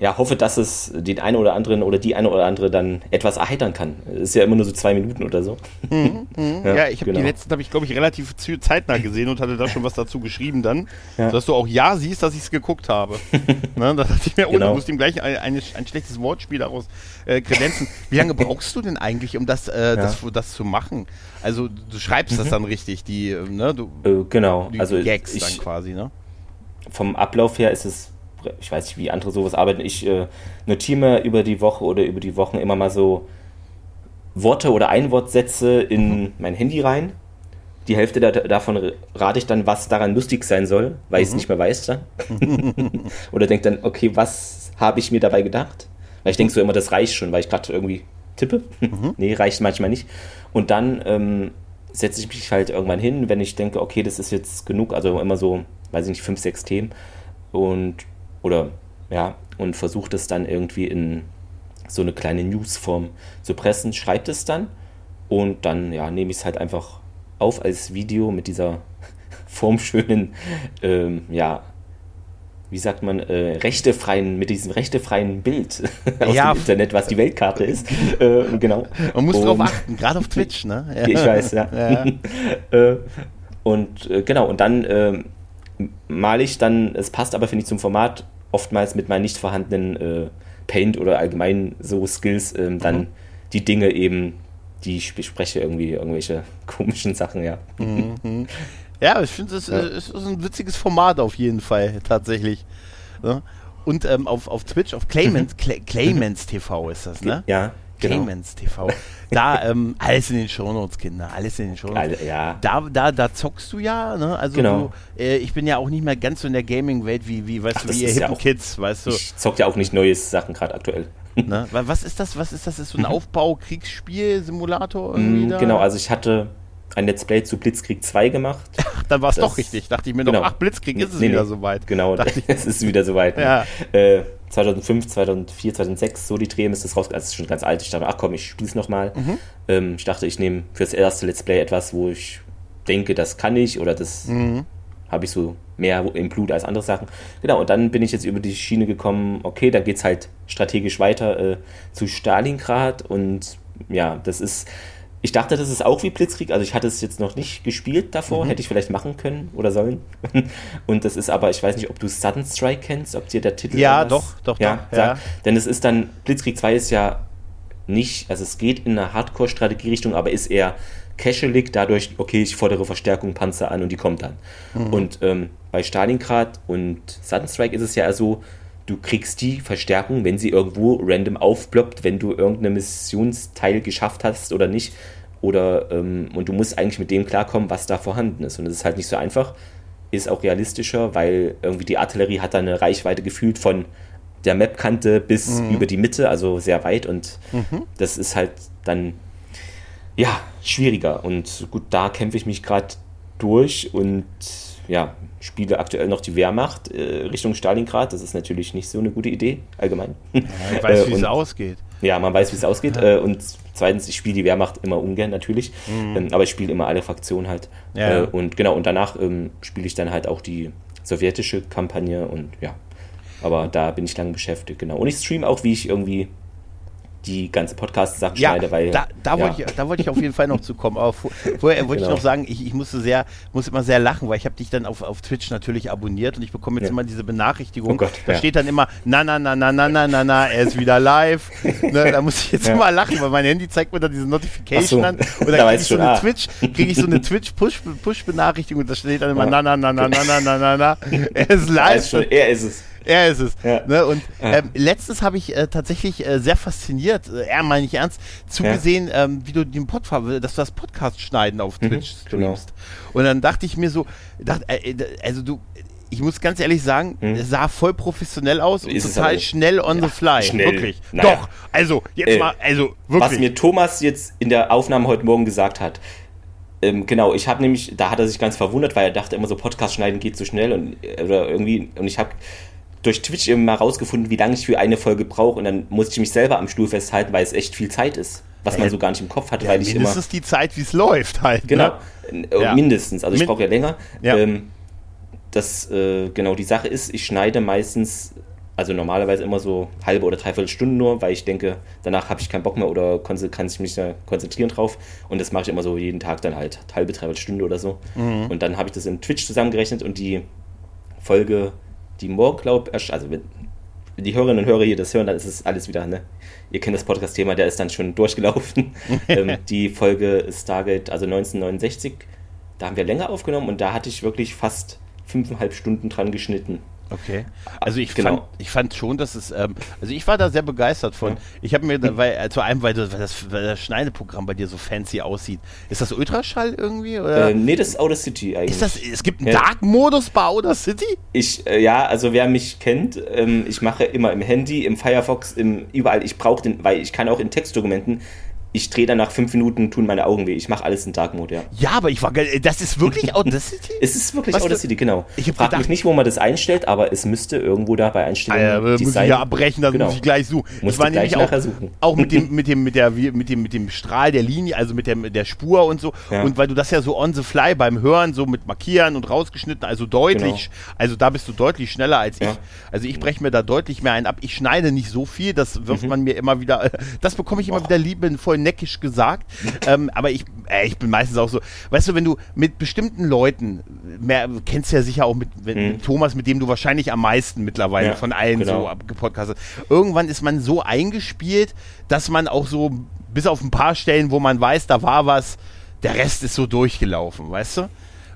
B: ja, hoffe, dass es den einen oder anderen oder die eine oder andere dann etwas erheitern kann. Es ist ja immer nur so zwei Minuten oder so.
A: Ja, ich habe
B: genau.
A: die letzten, habe ich glaube ich relativ zeitnah gesehen und hatte da schon was dazu geschrieben dann,
B: Ja.
A: dass du auch ja siehst, dass ich es geguckt habe. ne, da dachte ich mir, oh,
B: Genau.
A: du musst ihm gleich ein, eine, ein schlechtes Wortspiel daraus äh, kredenzen. Wie lange brauchst du denn eigentlich, um das, äh, das, das zu machen? Also du schreibst das dann richtig, die, äh, ne, du,
B: Äh, genau,
A: die
B: also
A: Gags
B: ich,
A: dann quasi, ne?
B: vom Ablauf her ist es, ich weiß nicht, wie andere sowas arbeiten. Ich äh, notiere mir über die Woche oder über die Wochen immer mal so Worte oder Einwortsätze in mein Handy rein. Die Hälfte da, davon rate ich dann, was daran lustig sein soll, weil ich es nicht mehr weiß dann. oder denke dann, okay, was habe ich mir dabei gedacht? Weil ich denke so immer, das reicht schon, weil ich gerade irgendwie tippe. nee, reicht manchmal nicht. Und dann ähm, setze ich mich halt irgendwann hin, wenn ich denke, okay, das ist jetzt genug, also immer so, weiß ich nicht, fünf, sechs Themen und oder ja, und versuche das dann irgendwie in so eine kleine Newsform zu pressen, schreibt es dann und dann ja, nehme ich es halt einfach auf als Video mit dieser formschönen, ähm, ja, wie sagt man, äh, rechtefreien, mit diesem rechtefreien Bild aus
A: Ja.
B: dem Internet, was die Weltkarte ist. äh, genau.
A: Man muss
B: Und-
A: drauf achten, gerade auf Twitch, ne? Ja.
B: ich weiß, ja.
A: Ja.
B: äh, und äh, genau, und dann ähm, male ich dann, es passt aber, finde ich, zum Format, oftmals mit meinen nicht vorhandenen äh, Paint oder allgemein so Skills, ähm, dann
A: Mhm.
B: die Dinge eben, die ich bespreche, irgendwie irgendwelche komischen Sachen, ja.
A: Ja, ich finde, es,
B: Ja.
A: ist ein witziges Format auf jeden Fall, tatsächlich. Ne? Und ähm, auf, auf Twitch, auf Claimants, Cla Claimants TV ist das, ne?
B: Ja, genau.
A: Claimants TV. Da, ähm, alles in den Shownotes, Kinder, alles in den Shownotes.
B: Ja.
A: Da, da, da zockst du ja, ne? Also
B: Genau.
A: du, äh, ich bin ja auch nicht mehr ganz so in der Gaming-Welt wie, wie, weißt
B: Ach,
A: du, wie ihr
B: ist ja
A: hippen
B: auch-
A: Kids, weißt du.
B: Ich zock ja auch nicht neues Sachen gerade aktuell.
A: Ne? Wa- Was ist das? Was ist das? Ist so ein Aufbau-Kriegsspiel-Simulator irgendwie
B: Mm? Genau, also ich hatte ein Let's Play zu Blitzkrieg 2 gemacht.
A: Ach, dann war es doch richtig. Dachte ich mir noch,
B: genau.
A: ach, Blitzkrieg ist es
B: Nee,
A: wieder
B: nee.
A: soweit.
B: Genau,
A: Dachte ich-
B: es ist wieder soweit.
A: Ja.
B: Äh, 2005, 2004, 2006, so die Dreh ist das raus. Also schon ganz alt. Ich dachte, ach komm, ich spiele es nochmal.
A: Mhm.
B: Ähm, ich dachte, ich nehme fürs erste Let's Play etwas, wo ich denke, das kann ich oder das
A: Mhm.
B: habe ich so mehr im Blut als andere Sachen. Genau, und dann bin ich jetzt über die Schiene gekommen, okay, dann geht es halt strategisch weiter äh, zu Stalingrad und ja, das ist, ich dachte, das ist auch wie Blitzkrieg, also ich hatte es jetzt noch nicht gespielt davor, hätte ich vielleicht machen können oder sollen. Und das ist aber, ich weiß nicht, ob du Sudden Strike kennst, ob dir der Titel
A: Ja, doch, doch,
B: ja,
A: doch, ja.
B: Denn es ist dann, Blitzkrieg 2 ist ja nicht, also es geht in eine Hardcore-Strategie-Richtung, aber ist eher casualig, dadurch, okay, ich fordere Verstärkung, Panzer an und die kommt dann.
A: Mhm.
B: Und ähm, bei Stalingrad und Sudden Strike ist es ja so, du kriegst die Verstärkung, wenn sie irgendwo random aufploppt, wenn du irgendeinen Missionsteil geschafft hast oder nicht. Oder, ähm, und du musst eigentlich mit dem klarkommen, was da vorhanden ist. Und es ist halt nicht so einfach, ist auch realistischer, weil irgendwie die Artillerie hat da eine Reichweite gefühlt von der Mapkante bis über die Mitte, also sehr weit. Und das ist halt dann ja, schwieriger. Und gut, da kämpfe ich mich gerade durch und ja, spiele aktuell noch die Wehrmacht äh, Richtung Stalingrad. Das ist natürlich nicht so eine gute Idee, allgemein.
A: Ja, ich weiß,
B: Äh,
A: wie es ausgeht.
B: Ja, man weiß, wie es ausgeht. Ja. Äh, und zweitens, ich spiele die Wehrmacht immer ungern natürlich, mhm. ähm, aber ich spiele immer alle Fraktionen halt. Ja. Äh, und genau, und danach ähm, spiele ich dann halt auch die sowjetische Kampagne und ja. Aber da bin ich lange beschäftigt, genau. Und ich streame auch, wie ich irgendwie die ganze Podcast-Sachen
A: ja,
B: schneide, weil.
A: Da, da, ja. wollte ich, da wollte ich auf jeden Fall noch zu kommen. Aber vorher wollte genau. ich noch sagen, ich, ich musste sehr, muss immer sehr lachen, weil ich habe dich dann auf, auf Twitch natürlich abonniert und ich bekomme jetzt ja. immer diese Benachrichtigung. Oh Gott, da steht dann immer, na, na, na, na, na, na, na, na, er ist wieder live. ne, da muss ich jetzt immer lachen, weil mein Handy zeigt mir dann diese Notification so, an. Und dann kriege ich, so eine Twitch, krieg ich so eine Twitch-Push-Benachrichtigung und da steht dann immer, na, na, na, na, na, na, na, na, na, er ist live.
B: Er er ist es.
A: Er ist es. Ja. Ne? Und ähm, letztens habe ich äh, tatsächlich äh, sehr fasziniert, äh, er meine ich ernst, zugesehen, ja. ähm, wie du den Podcast, dass du das Podcast schneiden auf mhm, Twitch mhm, streamst. Genau. Und dann dachte ich mir so, dachte, äh, äh, also du, ich muss ganz ehrlich sagen, es sah voll professionell aus und total schnell on ja, the fly. Schnell. Wirklich. Naja. Doch, also jetzt äh, mal, also
B: wirklich. Was mir Thomas jetzt in der Aufnahme heute Morgen gesagt hat, ähm, genau, ich habe nämlich, da hat er sich ganz verwundert, weil er dachte immer so, Podcast schneiden geht so schnell und oder irgendwie, und ich habe durch Twitch eben mal rausgefunden, wie lange ich für eine Folge brauche und dann muss ich mich selber am Stuhl festhalten, weil es echt viel Zeit ist, was man so gar nicht im Kopf hatte, ja, weil ich
A: immer mindestens die Zeit, wie es läuft halt.
B: Genau, ne? ja. mindestens. Also ich brauche ja länger. Ja. Ähm, das äh, genau die Sache ist, ich schneide meistens also normalerweise immer so halbe oder dreiviertel Stunden nur, weil ich denke, danach habe ich keinen Bock mehr oder kann ich mich konzentrieren drauf. Und das mache ich immer so jeden Tag dann halt halbe, dreiviertel Stunde oder so. Mhm. Und dann habe ich das in Twitch zusammengerechnet und die Folge die morgen, glaube also wenn die Hörerinnen und Hörer hier das hören, dann ist es alles wieder, ne? Ihr kennt das Podcast-Thema, der ist dann schon durchgelaufen. ähm, die Folge Stargate, also 1969, da haben wir länger aufgenommen und da hatte ich wirklich fast fünfeinhalb Stunden dran geschnitten.
A: Okay. Also ich, genau. fand, ich fand schon, dass es, ähm, also ich war da sehr begeistert von. Ich habe mir, da, weil, äh, zu einem, weil, das, weil das Schneideprogramm bei dir so fancy aussieht. Ist das Ultraschall irgendwie? Oder?
B: Äh, nee, das ist Outer City eigentlich.
A: Ist das, es gibt einen ja. Dark-Modus bei Outer City?
B: Ich, äh, ja, also wer mich kennt, ähm, ich mache immer im Handy, im Firefox, im, überall. Ich brauche den, weil ich kann auch in Textdokumenten ich drehe dann nach fünf Minuten, tun meine Augen weh. Ich mache alles in Dark Mode, ja.
A: Ja, aber ich war. Das ist wirklich Audacity?
B: es ist wirklich Was Audacity, genau. Ich frage gedacht, mich nicht, wo man das einstellt, aber es müsste irgendwo da bei Einstellungen
A: Alter, muss ich ja abbrechen, dann genau. muss ich gleich suchen.
B: Muss ich war nämlich
A: auch,
B: suchen.
A: auch mit dem, mit dem, mit der, mit dem, mit dem Strahl der Linie, also mit der, mit der Spur und so. Ja. Und weil du das ja so on the fly beim Hören so mit markieren und rausgeschnitten, also deutlich, genau. also da bist du deutlich schneller als ja. ich. Also ich breche mir da deutlich mehr ein ab. Ich schneide nicht so viel, das wirft mhm. man mir immer wieder, das bekomme ich immer Och. wieder liebevoll neckisch gesagt ähm, aber ich, äh, ich bin meistens auch so, weißt du, wenn du mit bestimmten Leuten, mehr, kennst du ja sicher auch mit, mit, mhm. Thomas, mit dem du wahrscheinlich am meisten mittlerweile ja, von allen genau. so gepodcastet. Irgendwann ist man so eingespielt, dass man auch so, bis auf ein paar Stellen, wo man weiß, da war was, der Rest ist so durchgelaufen, weißt du?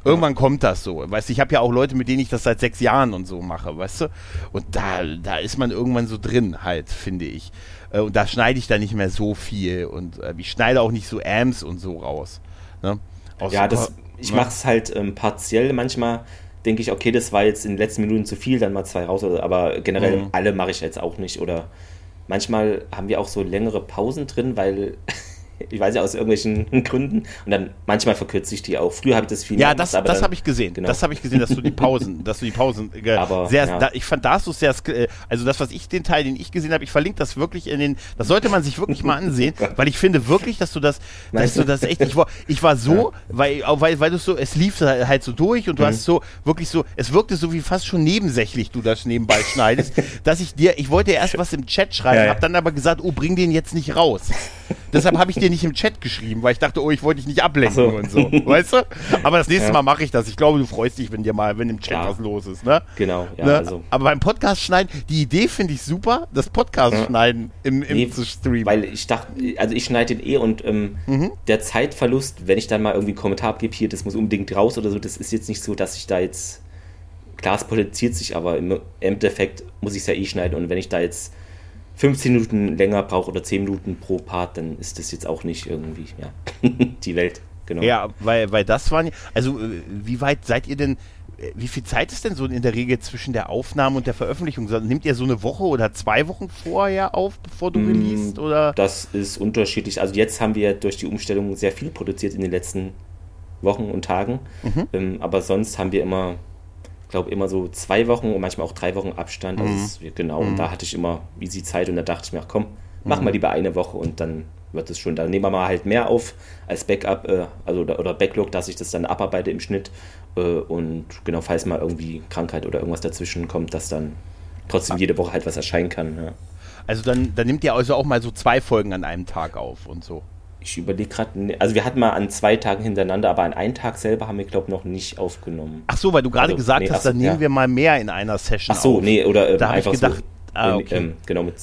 A: Irgendwann kommt das so. Weißt du, ich habe ja auch Leute, mit denen ich das seit sechs Jahren und so mache, weißt du? Und da, da ist man irgendwann so drin, halt, finde ich. Äh, und da schneide ich dann nicht mehr so viel. Und äh, ich schneide auch nicht so Amps und so raus. Ne?
B: ja, das, ich ne? mache es halt ähm, partiell. Manchmal denke ich, okay, das war jetzt in den letzten Minuten zu viel, dann mal zwei raus. Aber generell mhm. alle mache ich jetzt auch nicht. Oder manchmal haben wir auch so längere Pausen drin, weil ich weiß ja aus irgendwelchen Gründen. Und dann manchmal verkürze ich die auch. Früher habe ich das viel
A: Ja, das, das habe ich gesehen. Genau. Das habe ich gesehen, dass du die Pausen, dass du die Pausen äh, aber, sehr, ja. da, ich fand da hast du sehr, äh, also das, was ich, den Teil, den ich gesehen habe, ich verlinke das wirklich in den, das sollte man sich wirklich mal ansehen, weil ich finde wirklich, dass du das, dass du das echt, ich war, ich war so, ja. weil, weil, weil du so, es lief halt so durch und du mhm. hast so, wirklich so, es wirkte so wie fast schon nebensächlich du das nebenbei schneidest, dass ich dir, ich wollte erst was im Chat schreiben, ja, habe dann aber gesagt, oh, bring den jetzt nicht raus. Deshalb habe ich dir nicht im Chat geschrieben, weil ich dachte, oh, ich wollte dich nicht ablenken so. und so. Weißt du? Aber das nächste ja. Mal mache ich das. Ich glaube, du freust dich, wenn dir mal, wenn im Chat ja. was los ist, ne?
B: Genau, ja.
A: Ne? Also. Aber beim Podcast schneiden, die Idee finde ich super, das Podcast schneiden im, im nee, zu streamen.
B: Weil ich dachte, also ich schneide den eh und ähm, mhm. der Zeitverlust, wenn ich dann mal irgendwie einen Kommentar gebe, hier, das muss unbedingt raus oder so, das ist jetzt nicht so, dass ich da jetzt klar, es potenziert sich, aber im Endeffekt muss ich es ja eh schneiden. Und wenn ich da jetzt 15 Minuten länger braucht oder 10 Minuten pro Part, dann ist das jetzt auch nicht irgendwie ja, die Welt.
A: Genau. Ja, weil, weil das waren, also äh, wie weit seid ihr denn, äh, wie viel Zeit ist denn so in der Regel zwischen der Aufnahme und der Veröffentlichung? Nimmt ihr so eine Woche oder zwei Wochen vorher auf, bevor du mm, releast? Oder?
B: Das ist unterschiedlich. Also jetzt haben wir durch die Umstellung sehr viel produziert in den letzten Wochen und Tagen. Mhm. Ähm, aber sonst haben wir immer glaube immer so zwei Wochen und manchmal auch drei Wochen Abstand. Also mhm. ist, genau, mhm. und da hatte ich immer easy Zeit und da dachte ich mir, ach komm, machen wir lieber eine Woche und dann wird es schon. Dann nehmen wir mal halt mehr auf als Backup, äh, also oder, oder Backlog, dass ich das dann abarbeite im Schnitt. Äh, und genau, falls mal irgendwie Krankheit oder irgendwas dazwischen kommt, dass dann trotzdem jede Woche halt was erscheinen kann. Ja.
A: Also dann, dann nimmt ihr also auch mal so zwei Folgen an einem Tag auf und so.
B: Ich überlege gerade, ne, also wir hatten mal an zwei Tagen hintereinander, aber an einem Tag selber haben wir, glaube ich, noch nicht aufgenommen.
A: Ach so, weil du gerade
B: Also,
A: gesagt
B: nee,
A: hast,
B: ach
A: dann nehmen
B: ja.
A: wir mal mehr in einer Session
B: Ach so,
A: auf.
B: nee, oder ähm,
A: Da hab ich
B: einfach
A: gedacht,
B: so.
A: ah, okay.
B: ähm, genau, mit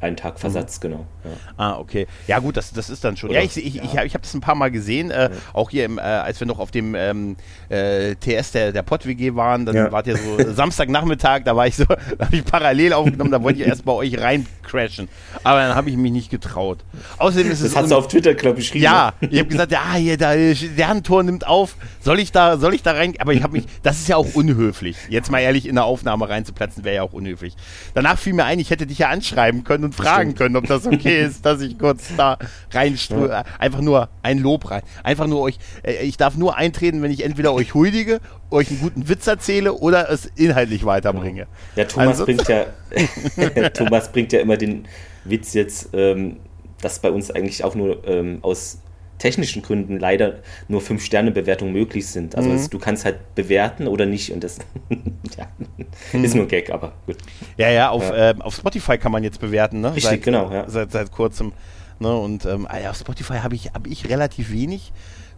B: einem Tag Versatz, genau. Ja.
A: Ah, okay. Ja, gut, das, das ist dann schon.
B: Oder-
A: ja, ich, ich, ich, ich habe das ein paar Mal gesehen, äh, auch hier, im, äh, als wir noch auf dem ähm, äh, TS der, der Pott-WG waren, dann
B: Ja.
A: wart ihr so Samstagnachmittag, da war ich so, da habe ich parallel aufgenommen, da wollte ich erst bei euch rein crashen. Aber dann habe ich mich nicht getraut. Außerdem ist es.
B: Das hast du auf Twitter, glaube ich, geschrieben.
A: Ja, ich habe gesagt, ja, hier, da, der Tor nimmt auf. Soll ich da, soll ich da rein? Aber ich habe mich, das ist ja auch unhöflich. Jetzt mal ehrlich in der Aufnahme reinzuplatzen, wäre ja auch unhöflich. Danach fiel mir ein, ich hätte dich ja anschreiben können und fragen
B: Stimmt.
A: können, ob das okay ist, dass ich kurz da rein, einfach nur ein Lob rein, einfach nur euch, äh, ich darf nur eintreten, wenn ich entweder euch huldige, euch einen guten Witz erzähle oder es inhaltlich weiterbringe.
B: Ja, Thomas
A: Also-
B: bringt ja Thomas bringt ja immer den Witz jetzt, ähm, dass bei uns eigentlich auch nur ähm, aus technischen Gründen leider nur 5-Sterne-Bewertungen möglich sind.
A: Mhm.
B: Also du kannst halt bewerten oder nicht und das ja,
A: Mhm.
B: ist nur Gag, aber gut.
A: Ja, ja, auf,
B: Ja.
A: ähm, auf Spotify kann man jetzt bewerten, ne?
B: Richtig,
A: seit,
B: genau, ja.
A: Seit, seit kurzem. Ne? Und ähm, ja, auf Spotify habe ich, hab ich relativ wenig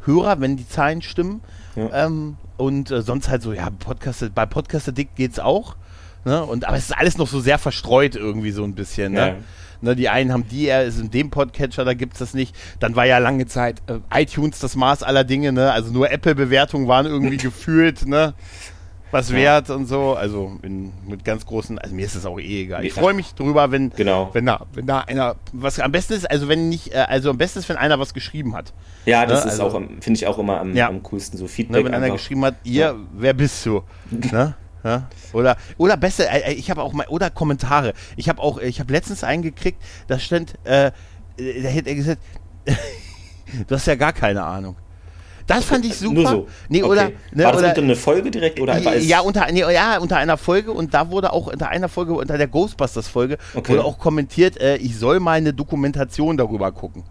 A: Hörer, wenn die Zahlen stimmen.
B: Ja.
A: Ähm, und äh, sonst halt so, ja, Podcast, bei Podcast Dick geht's auch. Ne? Und, aber es ist alles noch so sehr verstreut irgendwie so ein bisschen. Ne?
B: Ja.
A: Ne, die einen haben die, er ist in dem Podcatcher, da gibt's das nicht. Dann war ja lange Zeit äh, iTunes das Maß aller Dinge, ne? Also nur Apple-Bewertungen waren irgendwie gefühlt, ne? Was
B: Ja.
A: wert und so. Also in, mit ganz großen, also mir ist es auch eh egal. Ich
B: Ja.
A: freue mich drüber, wenn,
B: Genau.
A: wenn da, wenn da einer was am besten ist, also wenn nicht, äh, also am besten ist, wenn einer was geschrieben hat.
B: Ja, das
A: Ne,
B: ist
A: also-
B: auch, finde ich auch immer am,
A: Ja.
B: am coolsten, so
A: Ne,
B: Feedback.
A: wenn einer
B: einfach.
A: geschrieben hat, ihr, wer bist du? ne? Ja? Oder, oder besser, äh, äh, ich habe auch mal, oder Kommentare. Ich habe auch, ich habe letztens eingekriegt, da stand, äh, äh, da hätte er gesagt, du hast ja gar keine Ahnung. Das fand ich super.
B: Nur so.
A: Nee,
B: Okay.
A: oder, ne,
B: War das
A: oder
B: unter eine Folge direkt oder einfach
A: ja, unter, nee, ja, unter einer Folge und da wurde auch unter einer Folge, unter der Ghostbusters-Folge,
B: Okay.
A: wurde auch kommentiert, äh, ich soll mal eine Dokumentation darüber gucken.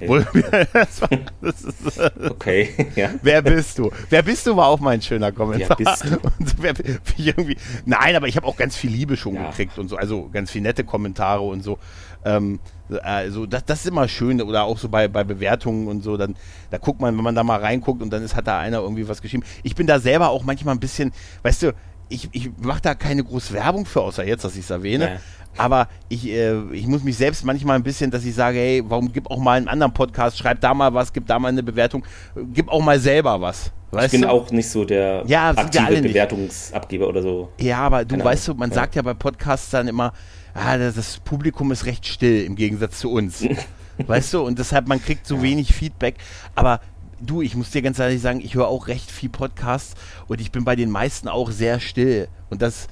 A: Das war, das ist,
B: Okay, ja.
A: Wer bist du? Wer bist du war auch mein schöner Kommentar.
B: Wer bist du?
A: So, wer, irgendwie, nein, aber ich habe auch ganz viel Liebe schon
B: Ja.
A: gekriegt und so, also ganz viel nette Kommentare und so. Ähm, also das, das ist immer schön oder auch so bei, bei Bewertungen und so, dann da guckt man, wenn man da mal reinguckt und dann ist, hat da einer irgendwie was geschrieben. Ich bin da selber auch manchmal ein bisschen, weißt du, ich, ich mache da keine große Werbung für, außer jetzt, dass ich es erwähne.
B: Ja.
A: Aber ich, äh, ich muss mich selbst manchmal ein bisschen, dass ich sage, hey, warum gib auch mal einen anderen Podcast, schreib da mal was, gib da mal eine Bewertung, gib auch mal selber was.
B: Ich
A: Weißt
B: bin
A: du?
B: auch nicht so der
A: Ja,
B: aktive. Bewertungsabgeber oder so.
A: Ja, aber du
B: Keine
A: weißt du,
B: Ahnung.
A: man
B: Ja.
A: sagt ja bei Podcasts dann immer, ah, das, das Publikum ist recht still im Gegensatz zu uns. weißt du, und deshalb man kriegt so wenig Feedback. Aber du, ich muss dir ganz ehrlich sagen, ich höre auch recht viel Podcasts und ich bin bei den meisten auch sehr still. Und das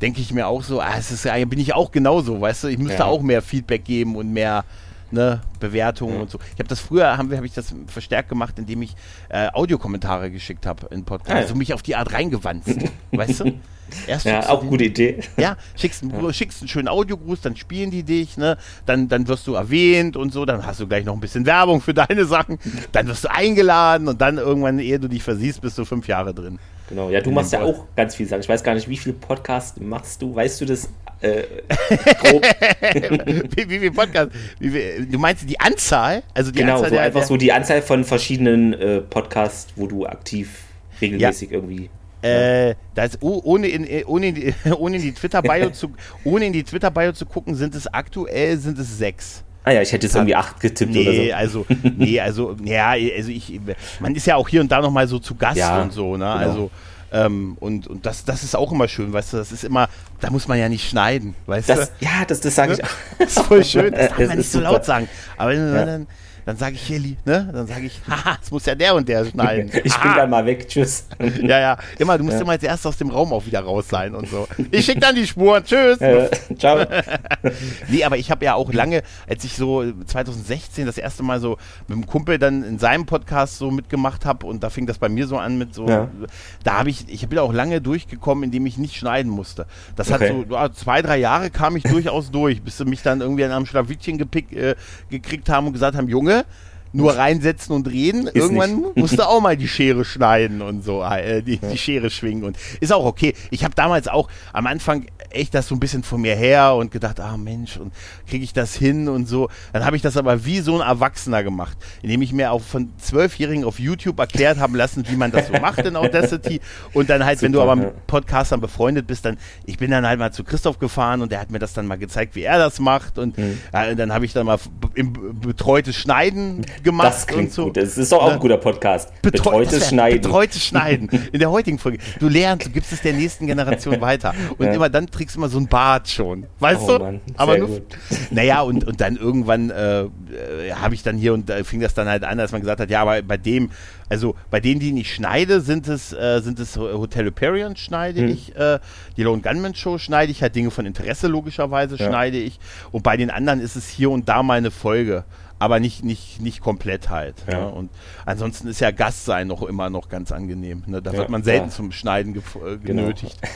A: denke ich mir auch so, ah, es ist ja, bin ich auch genauso, weißt du, ich müsste
B: Ja.
A: auch mehr Feedback geben und mehr ne, Bewertungen
B: Ja.
A: und so. Ich habe das früher, haben wir, habe ich das verstärkt gemacht, indem ich äh, Audiokommentare geschickt habe in Podcasts.
B: Ah, ja.
A: Also mich auf die Art reingewanzt, weißt du? Erst
B: Ja, auch
A: den-
B: gute Idee.
A: ja, schickst, einen- schickst einen schönen Audiogruß, dann spielen die dich, ne? Dann, dann wirst du erwähnt und so, dann hast du gleich noch ein bisschen Werbung für deine Sachen, dann wirst du eingeladen und dann irgendwann, ehe du dich versiehst, bist du fünf Jahre drin.
B: Genau, ja, du machst ja auch ganz viel Sachen. Ich weiß gar nicht, wie viele Podcasts machst du? Weißt du das äh, grob?
A: wie, wie viel Podcast? Wie, du meinst die Anzahl? Also die
B: genau,
A: Anzahl
B: so
A: der,
B: einfach so die Anzahl von verschiedenen äh, Podcasts, wo du aktiv regelmäßig irgendwie.
A: Äh, da ist, oh, ohne, in, äh, ohne, in die, ohne in die Twitter-Bio zu, ohne in die Twitter-Bio zu gucken, sind es aktuell sind es sechs.
B: Ah ja, ich hätte jetzt irgendwie acht getippt oder
A: Nee,
B: so.
A: also, nee, also, ja, also ich, man ist ja auch hier und da nochmal so zu Gast
B: Ja,
A: und so, ne?
B: genau.
A: Also, ähm, und, und das, das ist auch immer schön, weißt du, das ist immer, da muss man ja nicht schneiden, weißt
B: Das,
A: du?
B: ja, das, das sage ich.
A: Das ist voll schön, das darf
B: Es
A: man nicht so laut sagen. Aber wenn,
B: Ja.
A: dann, dann sage ich hier, li- ne? Dann sage ich, haha, es muss ja der und der schneiden.
B: Ich bin
A: Aha.
B: dann mal weg. Tschüss.
A: Ja, ja, immer, du musst
B: Ja.
A: immer als erstes aus dem Raum auch wieder raus sein und so. Ich schicke dann die Spuren, tschüss.
B: Ciao.
A: Nee, aber ich habe ja auch lange, als ich so 2016 das erste Mal so mit einem Kumpel dann in seinem Podcast so mitgemacht habe und da fing das bei mir so an mit so,
B: Ja.
A: da habe ich, ich bin auch lange durchgekommen, indem ich nicht schneiden musste. Das das okay. hat so ja, zwei, drei Jahre kam ich durchaus durch, bis sie mich dann irgendwie an einem Schlawittchen gepick, äh, gekriegt haben und gesagt haben, Junge, Dank. Nur reinsetzen und reden. Ist Irgendwann nicht. musst du auch mal die Schere schneiden und so, äh, die, die Schere schwingen. Und ist auch okay. Ich habe damals auch am Anfang echt das so ein bisschen von mir her und gedacht, ah Mensch, und kriege ich das hin und so. Dann habe ich das aber wie so ein Erwachsener gemacht, indem ich mir auch von Zwölfjährigen auf YouTube erklärt haben lassen, wie man das so macht in Audacity. Und dann halt, Super, wenn du aber mit Podcastern befreundet bist, dann, ich bin dann halt mal zu Christoph gefahren und der hat mir das dann mal gezeigt, wie er das macht. Und mhm. äh, dann habe ich dann mal im betreutes Schneiden gemacht.
B: Das klingt so. gut. Das ist doch auch ein ne? guter Podcast.
A: Betreu betreutes Schneiden. Betreutes Schneiden. In der heutigen Folge. Du lernst, du gibst es der nächsten Generation weiter. Und ja. immer dann trägst du immer so ein Bart schon. Weißt oh, du? Mann, Aber nur, gut. Naja, und, und dann irgendwann äh, äh habe ich dann hier und da fing das dann halt an, dass man gesagt hat, ja, aber bei dem, also bei denen, die ich schneide, sind es, äh, sind es Hotel Hyperion schneide hm. ich, äh, die Lone Gunman Show schneide ich, halt Dinge von Interesse logischerweise ja. schneide ich. Und bei den anderen ist es hier und da mal eine Folge aber nicht, nicht, nicht komplett halt. Ja. Ne? Und ansonsten ist ja Gast sein noch immer noch ganz angenehm. Ne? Da ja, wird man selten ja. zum Schneiden ge äh, genau. genötigt.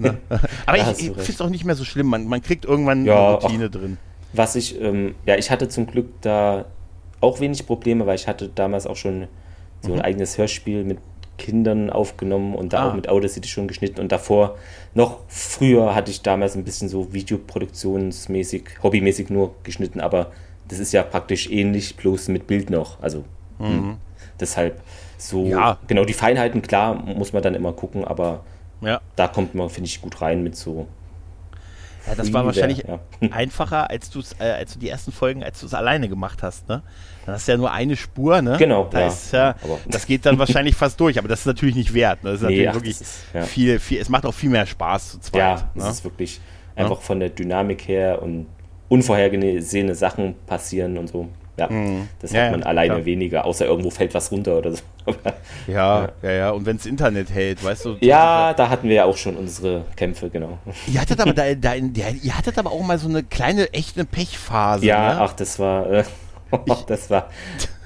A: Ne? Aber ich, ich finde es auch nicht mehr so schlimm. Man, man kriegt irgendwann eine Routine auch, drin.
B: Was ich, ähm, ja, ich hatte zum Glück da auch wenig Probleme, weil ich hatte damals auch schon so ein mhm. eigenes Hörspiel mit Kindern aufgenommen und da ah. auch mit Audacity schon geschnitten und davor noch früher hatte ich damals ein bisschen so videoproduktionsmäßig, hobbymäßig nur geschnitten, aber das ist ja praktisch ähnlich, bloß mit Bild noch. Also mhm. Hm, deshalb so, ja. genau die Feinheiten, klar, muss man dann immer gucken, aber ja. da kommt man, finde ich, gut rein mit so.
A: Ja, das war wahrscheinlich ja. einfacher, als, äh, als du die ersten Folgen, als du es alleine gemacht hast, ne? Dann hast du ja nur eine Spur, ne?
B: Genau.
A: Da ja. Ist, ja, das geht dann wahrscheinlich fast durch, aber das ist natürlich nicht wert. Ne? Das ist nee, natürlich ach, wirklich ist, viel, viel, es macht auch viel mehr Spaß zu zweit.
B: Ja, es ne? ist wirklich einfach von der Dynamik her und unvorhergesehene Sachen passieren und so. Ja, mhm. das hat ja, man alleine ja. weniger, außer irgendwo fällt was runter oder so.
A: ja, ja, ja. Und wenn es Internet hält, weißt du.
B: Ja, da hatten wir ja auch schon unsere Kämpfe, genau.
A: Ihr hattet aber, da, da, ihr hattet aber auch mal so eine kleine, echte Pechphase.
B: Ja, ne? ach, das war, äh, das war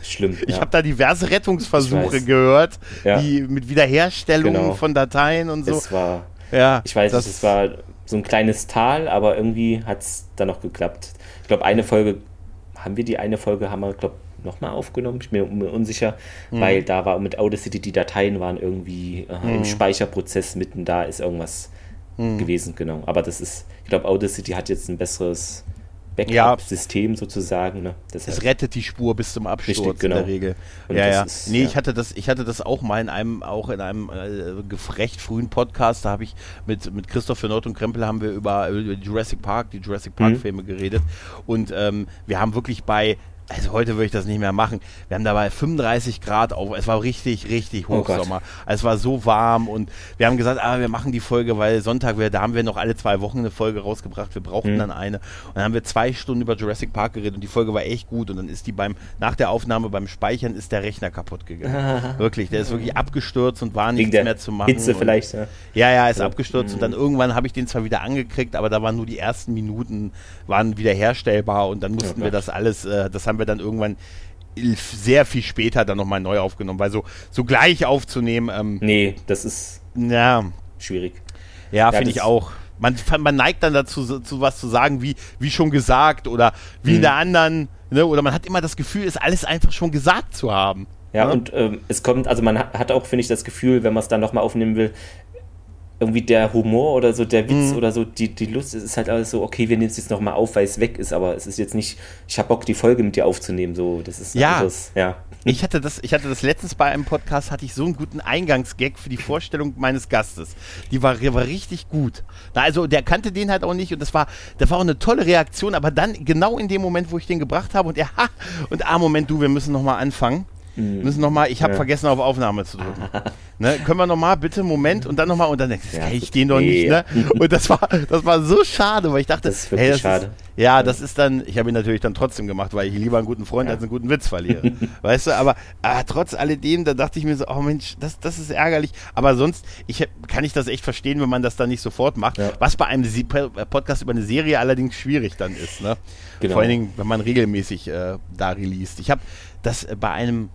B: schlimm.
A: Ich ja. habe da diverse Rettungsversuche gehört, die mit Wiederherstellung genau. von Dateien und so.
B: Es war, ja, ich weiß nicht, es war so ein kleines Tal, aber irgendwie hat es dann noch geklappt. Ich glaube, eine Folge, haben wir die eine Folge, haben wir, glaube nochmal aufgenommen, ich bin mir unsicher, mhm. weil da war mit Audacity, die Dateien waren irgendwie äh, mhm. im Speicherprozess mitten da, ist irgendwas mhm. gewesen, genau. Aber das ist, ich glaube, Audacity hat jetzt ein besseres Backup-System ja. sozusagen. Ne?
A: Das es rettet die Spur bis zum Absturz Richtig, genau. in der Regel. Und ja, ja. Ist, nee, ja. ich hatte das, ich hatte das auch mal in einem, auch in einem äh, gefrecht frühen Podcast. Da habe ich mit, mit Christoph Nord und Krempel haben wir über, über Jurassic Park, die Jurassic Park-Filme mhm. geredet. Und ähm, wir haben wirklich bei also heute würde ich das nicht mehr machen. Wir haben dabei 35 Grad auf. Es war richtig, richtig oh Hochsommer. Oh es war so warm und wir haben gesagt, ah, wir machen die Folge, weil Sonntag, wir, da haben wir noch alle zwei Wochen eine Folge rausgebracht. Wir brauchten mhm. dann eine. Und dann haben wir zwei Stunden über Jurassic Park geredet und die Folge war echt gut. Und dann ist die beim, nach der Aufnahme beim Speichern ist der Rechner kaputt gegangen. wirklich, der ist wirklich abgestürzt und war nichts mehr zu machen.
B: Hitze vielleicht,
A: ja. Ja, ja, ist ja. abgestürzt mhm. und dann irgendwann habe ich den zwar wieder angekriegt, aber da waren nur die ersten Minuten, waren wieder herstellbar und dann mussten oh wir das alles, äh, das haben wir dann irgendwann sehr viel später dann nochmal neu aufgenommen, weil so, so gleich aufzunehmen. Ähm,
B: nee, das ist
A: ja,
B: schwierig.
A: Ja, ja finde ich auch. Man, man neigt dann dazu, zu was zu sagen, wie, wie schon gesagt oder wie hm. in der anderen, ne? oder man hat immer das Gefühl, es alles einfach schon gesagt zu haben.
B: Ja, ja? und ähm, es kommt, also man hat auch, finde ich, das Gefühl, wenn man es dann nochmal aufnehmen will, irgendwie der Humor oder so, der Witz mhm. oder so, die, die Lust, es ist halt alles so, okay, wir nehmen es jetzt nochmal auf, weil es weg ist, aber es ist jetzt nicht, ich habe Bock, die Folge mit dir aufzunehmen, so, das ist
A: ja. Anderes, ja. Ich hatte das, ich hatte das letztens bei einem Podcast, hatte ich so einen guten Eingangsgag für die Vorstellung meines Gastes. Die war, war richtig gut. Na, also der kannte den halt auch nicht und das war, das war auch eine tolle Reaktion, aber dann genau in dem Moment, wo ich den gebracht habe und er, ha, und ah, Moment, du, wir müssen nochmal anfangen. Mhm. Müssen noch mal, ich habe ja. vergessen auf Aufnahme zu drücken. ne, können wir noch mal bitte Moment und dann noch mal und dann denkst ja, kann ich den doch nicht, ne? Und das war das war so schade, weil ich dachte,
B: das ist wirklich hey, das schade. Ist,
A: ja, das ist dann, ich habe ihn natürlich dann trotzdem gemacht, weil ich lieber einen guten Freund ja. als einen guten Witz verliere. weißt du, aber ah, trotz alledem, da dachte ich mir so, oh Mensch, das, das ist ärgerlich. Aber sonst ich, kann ich das echt verstehen, wenn man das dann nicht sofort macht. Ja. Was bei einem Podcast über eine Serie allerdings schwierig dann ist. Ne? Genau. Vor allen Dingen, wenn man regelmäßig äh, da released. Ich habe das bei einem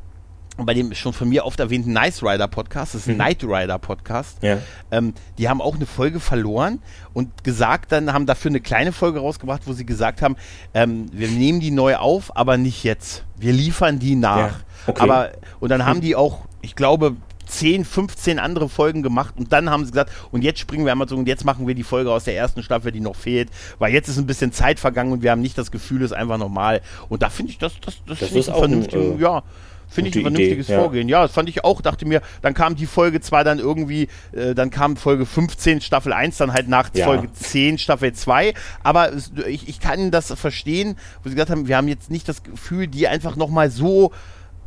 A: bei dem schon von mir oft erwähnten Nice Rider Podcast, das ist ein mhm. Night Rider Podcast,
B: ja.
A: ähm, die haben auch eine Folge verloren und gesagt, dann haben dafür eine kleine Folge rausgebracht, wo sie gesagt haben, ähm, wir nehmen die neu auf, aber nicht jetzt. Wir liefern die nach. Ja, okay. Aber, und dann haben die auch, ich glaube, 10, 15 andere Folgen gemacht und dann haben sie gesagt, und jetzt springen wir einmal so und jetzt machen wir die Folge aus der ersten Staffel, die noch fehlt, weil jetzt ist ein bisschen Zeit vergangen und wir haben nicht das Gefühl, es ist einfach normal. Und da finde ich, das, das, das, das ist auch vernünftig, äh, ja. Finde ich ein vernünftiges Idee, Vorgehen. Ja. das fand ich auch. Dachte mir, dann kam die Folge zwar dann irgendwie, äh, dann kam Folge 15 Staffel 1, dann halt nach ja. Folge 10 Staffel 2. Aber ich, ich kann das verstehen, wo sie gesagt haben, wir haben jetzt nicht das Gefühl, die einfach nochmal so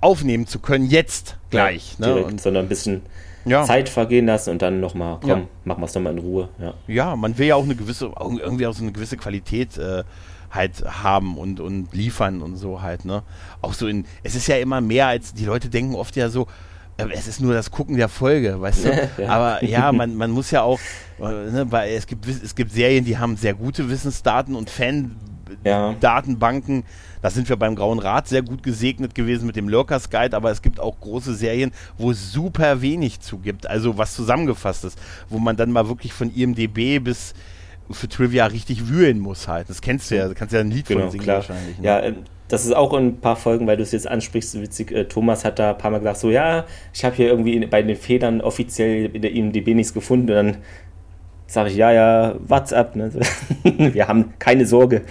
A: aufnehmen zu können, jetzt gleich.
B: Ja, ne? direkt, und, sondern ein bisschen ja. Zeit vergehen lassen und dann nochmal, komm, ja. machen wir es nochmal in Ruhe. Ja.
A: ja, man will ja auch eine gewisse, irgendwie auch so eine gewisse Qualität äh, halt haben und, und liefern und so halt, ne? Auch so in, es ist ja immer mehr als, die Leute denken oft ja so, äh, es ist nur das Gucken der Folge, weißt du? ja. Aber ja, man, man muss ja auch, äh, ne, weil es gibt, es gibt Serien, die haben sehr gute Wissensdaten und Fan-Datenbanken. Ja. Da sind wir beim Grauen Rat sehr gut gesegnet gewesen mit dem Lurkers Guide, aber es gibt auch große Serien, wo es super wenig zugibt. Also was zusammengefasst ist, wo man dann mal wirklich von IMDB bis für Trivia richtig wühlen muss halt. Das kennst du ja, du kannst ja ein Lied genau, von singen klar. wahrscheinlich.
B: Ne? Ja, ähm, das ist auch in ein paar Folgen, weil du es jetzt ansprichst, witzig, äh, Thomas hat da ein paar Mal gesagt, so ja, ich habe hier irgendwie in, bei den Federn offiziell in der IMDB nichts gefunden und dann sage ich, ja, ja, WhatsApp, ne? wir haben keine Sorge,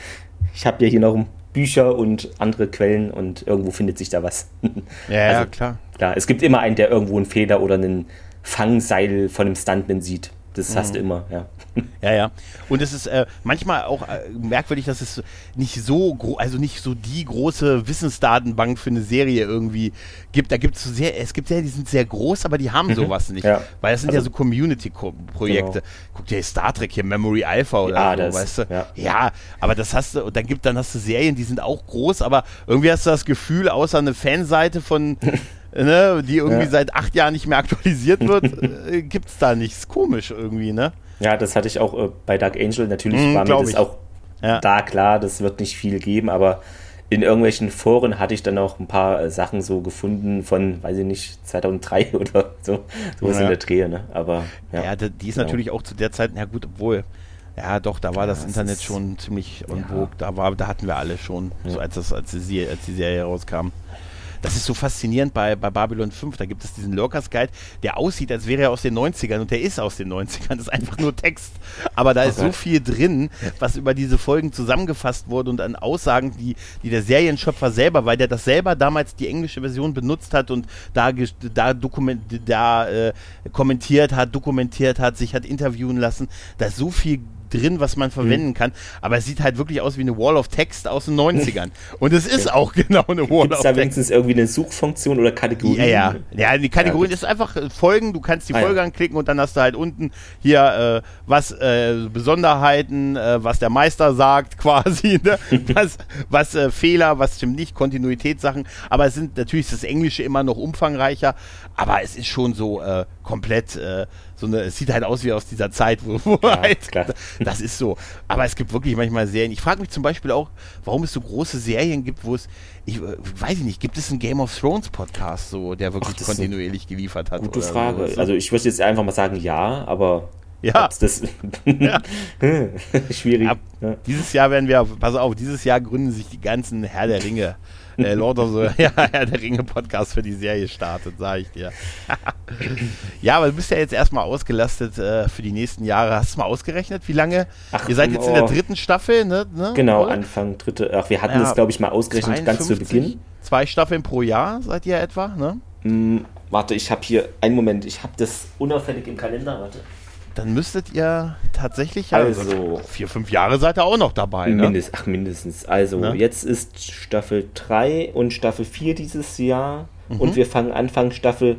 B: ich habe ja hier noch Bücher und andere Quellen und irgendwo findet sich da was.
A: ja, also, ja, klar.
B: Klar, es gibt immer einen, der irgendwo einen Feder oder einen Fangseil von einem Stuntman sieht. Das hast du mhm. immer, ja.
A: Ja, ja. Und es ist äh, manchmal auch äh, merkwürdig, dass es nicht so also nicht so die große Wissensdatenbank für eine Serie irgendwie gibt. Da gibt es so sehr, es gibt Serien, die sind sehr groß, aber die haben mhm. sowas nicht. Ja. Weil das sind also, ja so Community-Projekte. Genau. Guck dir Star Trek hier, Memory Alpha oder ja, so, das, weißt du? Ja. ja. aber das hast du, und dann gibt, dann hast du Serien, die sind auch groß, aber irgendwie hast du das Gefühl, außer eine Fanseite von ne, die irgendwie ja. seit acht Jahren nicht mehr aktualisiert wird, äh, gibt es da nichts. Komisch irgendwie, ne?
B: Ja, das hatte ich auch äh, bei Dark Angel. Natürlich mm, war mir das ich. auch ja. da klar, das wird nicht viel geben, aber in irgendwelchen Foren hatte ich dann auch ein paar äh, Sachen so gefunden von, weiß ich nicht, 2003 oder so, sowas ja. in der Dreh, ne? Aber
A: ja, ja die ist genau. natürlich auch zu der Zeit, na gut, obwohl, ja doch, da war ja, das Internet schon ziemlich on vogue, da war, da hatten wir alle schon, so als das, als die, als die Serie rauskam. Das ist so faszinierend bei, bei Babylon 5. Da gibt es diesen Lurkers Guide, der aussieht, als wäre er aus den 90ern und der ist aus den 90ern. Das ist einfach nur Text. Aber da ist so viel drin, was über diese Folgen zusammengefasst wurde und an Aussagen, die, die der Serienschöpfer selber, weil der das selber damals die englische Version benutzt hat und da, da, dokument, da äh, kommentiert hat, dokumentiert hat, sich hat interviewen lassen. Da ist so viel drin, was man verwenden mhm. kann. Aber es sieht halt wirklich aus wie eine Wall of Text aus den 90ern. Und es ist auch genau eine Wall
B: Gibt's of da Text. wenigstens irgendwie eine Suchfunktion oder Kategorien?
A: Ja, ja. Ja, die Kategorien ja, ist einfach äh, Folgen. Du kannst die ah, Folge ja. anklicken und dann hast du halt unten hier äh, was äh, Besonderheiten, äh, was der Meister sagt quasi, ne? was, was äh, Fehler, was stimmt nicht, Kontinuitätssachen. Aber es sind natürlich das Englische immer noch umfangreicher. Aber es ist schon so äh, komplett so eine, es sieht halt aus wie aus dieser Zeit, wo, wo ja, halt, klar. das ist so. Aber es gibt wirklich manchmal Serien. Ich frage mich zum Beispiel auch, warum es so große Serien gibt, wo es, ich äh, weiß ich nicht, gibt es einen Game of Thrones Podcast so, der wirklich Ach, kontinuierlich geliefert hat?
B: Gute Frage. So? Also ich würde jetzt einfach mal sagen ja, aber
A: ja.
B: Das ja. Schwierig. Ab,
A: ja. Dieses Jahr werden wir, pass auf, dieses Jahr gründen sich die ganzen Herr der Ringe äh, Lord of the ja, der Ringe Podcast für die Serie startet, sage ich dir. ja, aber du bist ja jetzt erstmal ausgelastet äh, für die nächsten Jahre. Hast du mal ausgerechnet, wie lange? Ach, Ihr seid jetzt oh. in der dritten Staffel, ne?
B: ne? Genau, Oder? Anfang dritte. Ach, wir hatten ja, das, glaube ich, mal ausgerechnet 52, ganz zu Beginn.
A: Zwei Staffeln pro Jahr seid ihr etwa, ne?
B: Hm, warte, ich habe hier, einen Moment, ich habe das unauffällig im Kalender, warte
A: dann müsstet ihr tatsächlich ja also vier, fünf Jahre seid ihr auch noch dabei. Ne?
B: Mindest, ach, mindestens. Also ne? jetzt ist Staffel 3 und Staffel 4 dieses Jahr mhm. und wir fangen Anfang Staffel,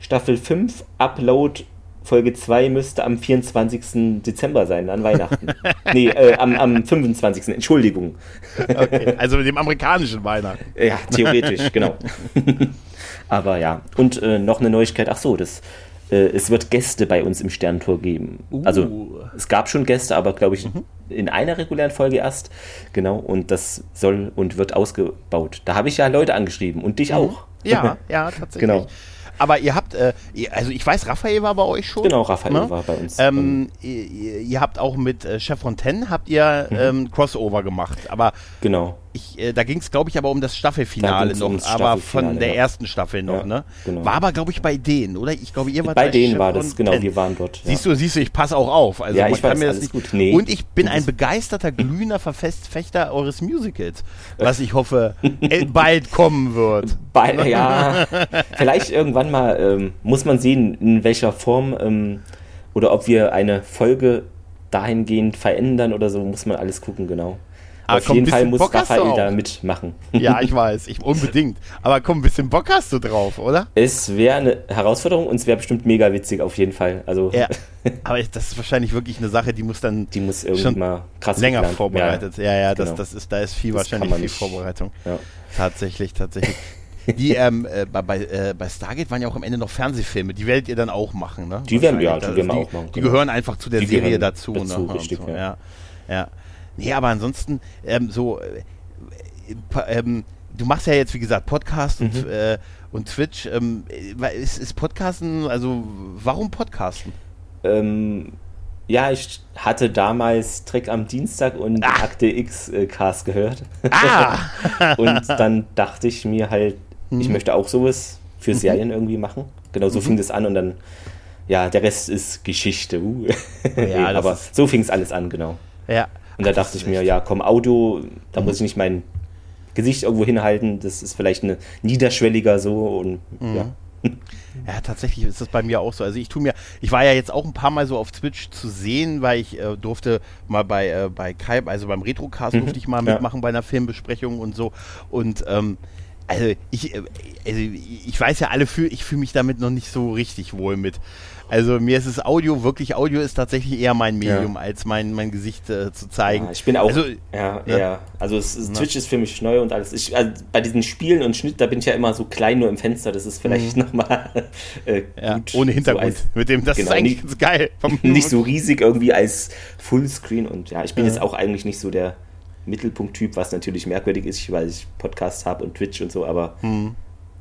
B: Staffel 5, Upload Folge 2 müsste am 24. Dezember sein, an Weihnachten. nee, äh, am, am 25. Entschuldigung.
A: okay, also dem amerikanischen Weihnachten.
B: Ja, theoretisch, genau. Aber ja, und äh, noch eine Neuigkeit, ach so, das es wird Gäste bei uns im Sterntor geben. Uh. Also es gab schon Gäste, aber glaube ich mhm. in einer regulären Folge erst. Genau, und das soll und wird ausgebaut. Da habe ich ja Leute angeschrieben und dich mhm. auch.
A: Ja, ja, tatsächlich.
B: Genau.
A: Aber ihr habt, äh, also ich weiß, Raphael war bei euch schon.
B: Genau, Raphael
A: ne?
B: war bei uns.
A: Ähm, ihr, ihr habt auch mit äh, Chef Fontaine habt ihr
B: Mhm.
A: ähm, Crossover gemacht. Aber
B: genau.
A: Ich, äh, da ging es, glaube ich, aber um das
B: Da
A: Staffelfinale noch,
B: ums
A: aber von
B: Staffelfinale,
A: der
B: ja.
A: ersten Staffel noch,
B: Ja,
A: ne?
B: genau.
A: War aber, glaube ich, bei denen, oder? Ich glaube, ihr wart
B: Bei denen
A: Chef
B: war das, genau, wir waren dort.
A: Siehst du, siehst du, ich passe auch auf. Also
B: Ja, ich
A: kann
B: weiß,
A: mir das nicht.
B: gut. Nee.
A: Und ich bin ein begeisterter, glühender Verfechter eures Musicals, was ich hoffe, äh, bald kommen wird.
B: Bei, ja, vielleicht irgendwann mal ähm, muss man sehen, in welcher Form ähm, oder ob wir eine Folge dahingehend verändern oder so, muss man alles gucken, genau.
A: Aber
B: Auf
A: komm,
B: jeden Fall muss
A: Bock
B: Raphael da mitmachen.
A: Ja, ich weiß, ich, unbedingt. Aber komm, ein bisschen Bock hast du drauf, oder?
B: Es wäre eine Herausforderung und es wäre bestimmt mega witzig auf jeden Fall. Also
A: Ja. Aber das ist wahrscheinlich wirklich eine Sache, die muss dann
B: die muss irgendwie
A: Schon
B: mal krass
A: länger
B: geplant-
A: vorbereitet. Ja, ja, das,
B: genau.
A: das ist, da ist viel
B: Das
A: wahrscheinlich viel. Vorbereitung.
B: Ja.
A: Tatsächlich, tatsächlich. Die ähm, äh, bei, äh, bei Stargate waren ja auch am Ende noch Fernsehfilme. Die werdet ihr dann auch machen, ne?
B: Die werden- ja, die werden wir
A: die,
B: auch machen,
A: Die
B: genau.
A: gehören einfach zu der
B: Die
A: Serie dazu.
B: dazu,
A: ne?
B: richtig,
A: so,
B: ja.
A: ja. ja. Nee, aber ansonsten ähm, so. Äh, äh, ähm, du machst ja jetzt, wie gesagt, Podcast und,
B: Mhm.
A: äh, und Twitch. Ähm, äh, ist, ist Podcasten, also warum Podcasten?
B: Ähm, ja, ich hatte damals Trick am Dienstag und
A: Ah.
B: Akte X äh, Cast gehört.
A: Ah!
B: und dann dachte ich mir halt,
A: Mhm.
B: ich möchte auch sowas für Serien irgendwie machen. Genau so fing das an und dann, ja, der Rest ist Geschichte. Uh.
A: Ja, das
B: aber so fing es alles an, genau.
A: ja.
B: Und da dachte ich mir, ja, komm, Audio, da muss ich nicht mein Gesicht irgendwo hinhalten. Das ist vielleicht eine niederschwelliger so und
A: Mhm.
B: ja.
A: Ja, tatsächlich ist das bei mir auch so. Also ich tue mir, ich war ja jetzt auch ein paar Mal so auf Twitch zu sehen, weil ich äh, durfte mal bei, äh, bei Kai, also beim Retrocast
B: Mhm,
A: durfte ich mal
B: ja.
A: mitmachen bei einer Filmbesprechung und so. Und ähm, also ich, äh, also ich weiß ja alle, fühl, ich fühle mich damit noch nicht so richtig wohl mit. Also mir ist es Audio, wirklich Audio ist tatsächlich eher mein Medium,
B: Ja.
A: als mein, mein Gesicht äh, zu zeigen.
B: Ja, ich bin auch,
A: Also,
B: ja,
A: ne?
B: ja, also es, es, Twitch ist für mich neu und alles. Ich, also bei diesen Spielen und Schnitt, da bin ich ja immer so klein nur im Fenster. Das ist vielleicht nochmal äh,
A: Mhm. ja,
B: gut.
A: ohne Hintergrund.
B: So als,
A: mit dem, das
B: genau,
A: ist eigentlich
B: nicht-
A: ganz geil. Vom-
B: nicht so riesig irgendwie als Fullscreen und ja, ich bin
A: Ja.
B: jetzt auch eigentlich nicht so der Mittelpunkttyp, was natürlich merkwürdig ist, weil ich Podcast habe und Twitch und so, aber
A: Mhm.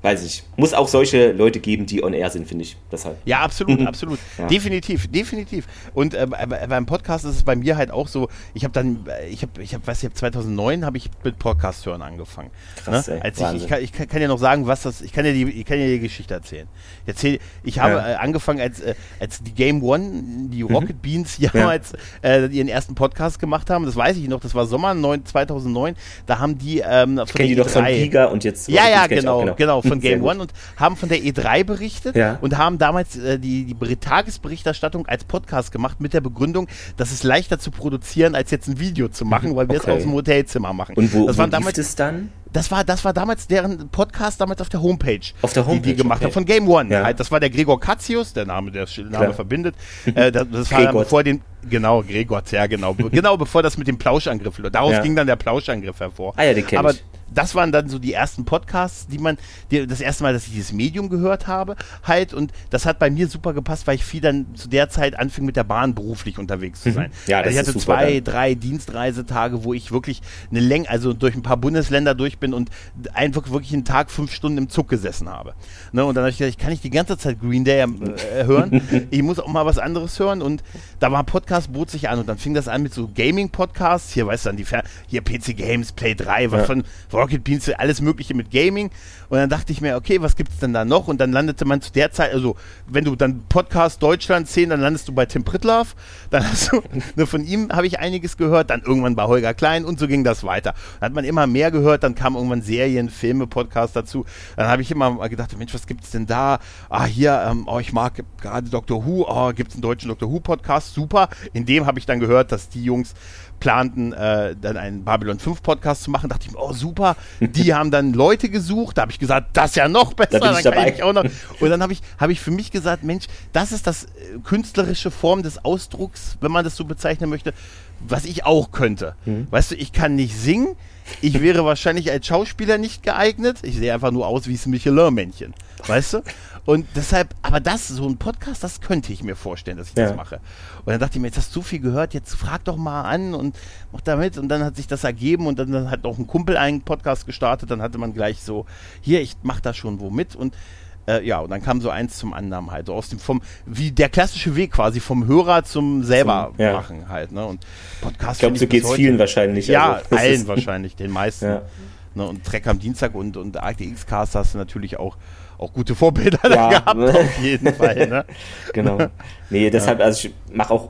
B: Weiß ich. Muss auch solche Leute geben, die on air sind, finde ich. Deshalb.
A: Ja, absolut,
B: Mhm.
A: absolut.
B: Ja.
A: Definitiv, definitiv. Und äh, bei- beim Podcast ist es bei mir halt auch so, ich habe dann, äh, ich habe, ich habe, weiß ich, hab 2009 habe ich mit Podcast hören angefangen.
B: Krass,
A: ne?
B: ey,
A: Als ich, ich, kann, ich kann, ja noch sagen, was das, ich kann ja die, ich kann ja die Geschichte erzählen. Ich erzähl, ich habe
B: Ja.
A: äh, angefangen als, äh, als die Game One, die Rocket Beans damals äh, ihren ersten Podcast gemacht haben. Das weiß ich noch, das war Sommer 9, 2009. Da haben die ähm,
B: Ich kenne die doch von
A: E3
B: Giga und jetzt.
A: ja, ja, genau,
B: auch,
A: genau, von
B: Sehr
A: Game. One und haben von der E3 berichtet
B: Ja.
A: und haben damals äh, die, die Ber- Tagesberichterstattung als Podcast gemacht mit der Begründung, dass es leichter zu produzieren, als jetzt ein Video zu machen, weil wir es
B: Okay.
A: aus dem Hotelzimmer machen.
B: Und wo,
A: das
B: wo
A: damals,
B: es dann?
A: das war, das war damals deren Podcast damals auf der Homepage.
B: Auf der
A: Die die
B: Homepage,
A: gemacht
B: okay.
A: haben von Game One.
B: Ja.
A: Halt, das war der Gregor Katzius, der Name, der Name
B: Klar.
A: verbindet. Äh, das, das war bevor den, genau, Gregor, ja, genau. Genau bevor das mit dem Plauschangriff, daraus
B: Ja.
A: ging dann der Plauschangriff hervor.
B: Ah ja, den kenn
A: Aber
B: ich.
A: Das waren dann so die ersten Podcasts, die man, die, das erste Mal, dass ich dieses Medium gehört habe, halt. Und das hat bei mir super gepasst, weil ich viel dann zu der Zeit anfing, mit der Bahn beruflich unterwegs zu sein.
B: Ja,
A: also
B: das
A: ich
B: ist
A: hatte
B: super
A: zwei,
B: dann.
A: drei Dienstreisetage, wo ich wirklich eine Länge, also durch ein paar Bundesländer durch bin und einfach wirklich einen Tag fünf Stunden im Zug gesessen habe. Ne, und dann habe ich gedacht, ich kann nicht die ganze Zeit Green Day äh, hören. ich muss auch mal was anderes hören. Und da war ein Podcast, bot sich an und dann fing das an mit so Gaming-Podcasts. Hier, weißt du, dann die Fer hier PC Games, Play 3, was
B: Ja.
A: von Rocket Beans, alles Mögliche mit Gaming. Und dann dachte ich mir, okay, was gibt's denn da noch? Und dann landete man zu der Zeit, also wenn du dann Podcast Deutschland 10, dann landest du bei Tim Pritlaff. Dann hast du, ne, von ihm habe ich einiges gehört, dann irgendwann bei Holger Klein und so ging das weiter. Dann hat man immer mehr gehört, dann kamen irgendwann Serien, Filme, Podcasts dazu. Dann habe ich immer mal gedacht, Mensch, was gibt's denn da? Ah, hier, ähm, oh, ich mag gerade Dr. Who, oh, gibt's einen deutschen Dr. Who Podcast? Super. In dem habe ich dann gehört, dass die Jungs planten, äh, dann einen Babylon 5 Podcast zu machen. Dachte ich mir, oh super, die haben dann Leute gesucht. Da habe ich gesagt, das ist ja noch besser,
B: bin
A: dann kann ich auch noch. Und dann habe ich, habe ich für mich gesagt, Mensch, das ist das äh, künstlerische Form des Ausdrucks, wenn man das so bezeichnen möchte, was ich auch könnte.
B: Mhm.
A: Weißt du, ich kann nicht singen. Ich wäre wahrscheinlich als Schauspieler nicht geeignet. Ich sehe einfach nur aus wie das Michelin-Männchen. Weißt du? Und deshalb, aber das, so ein Podcast, das könnte ich mir vorstellen, dass ich
B: Ja.
A: das mache. Und dann dachte ich mir, jetzt hast du viel gehört, jetzt frag doch mal an und mach da mit. Und dann hat sich das ergeben und dann, hat auch ein Kumpel einen Podcast gestartet. Dann hatte man gleich so, hier, ich mach da schon wo mit. Und äh, ja, und dann kam so eins zum anderen halt. So aus dem, vom, wie der klassische Weg quasi vom Hörer zum selber
B: Zum- ja.
A: machen halt. Ne? Und Podcast
B: Ich glaube, so geht es vielen wahrscheinlich.
A: Ja,
B: Also,
A: allen wahrscheinlich, den meisten.
B: Ja.
A: Ne, und Trek am Dienstag und, und ARCX Cast hast du natürlich auch, auch gute Vorbilder
B: Ja.
A: da gehabt, auf jeden Fall. Ne?
B: Genau. Nee, deshalb, also ich mache auch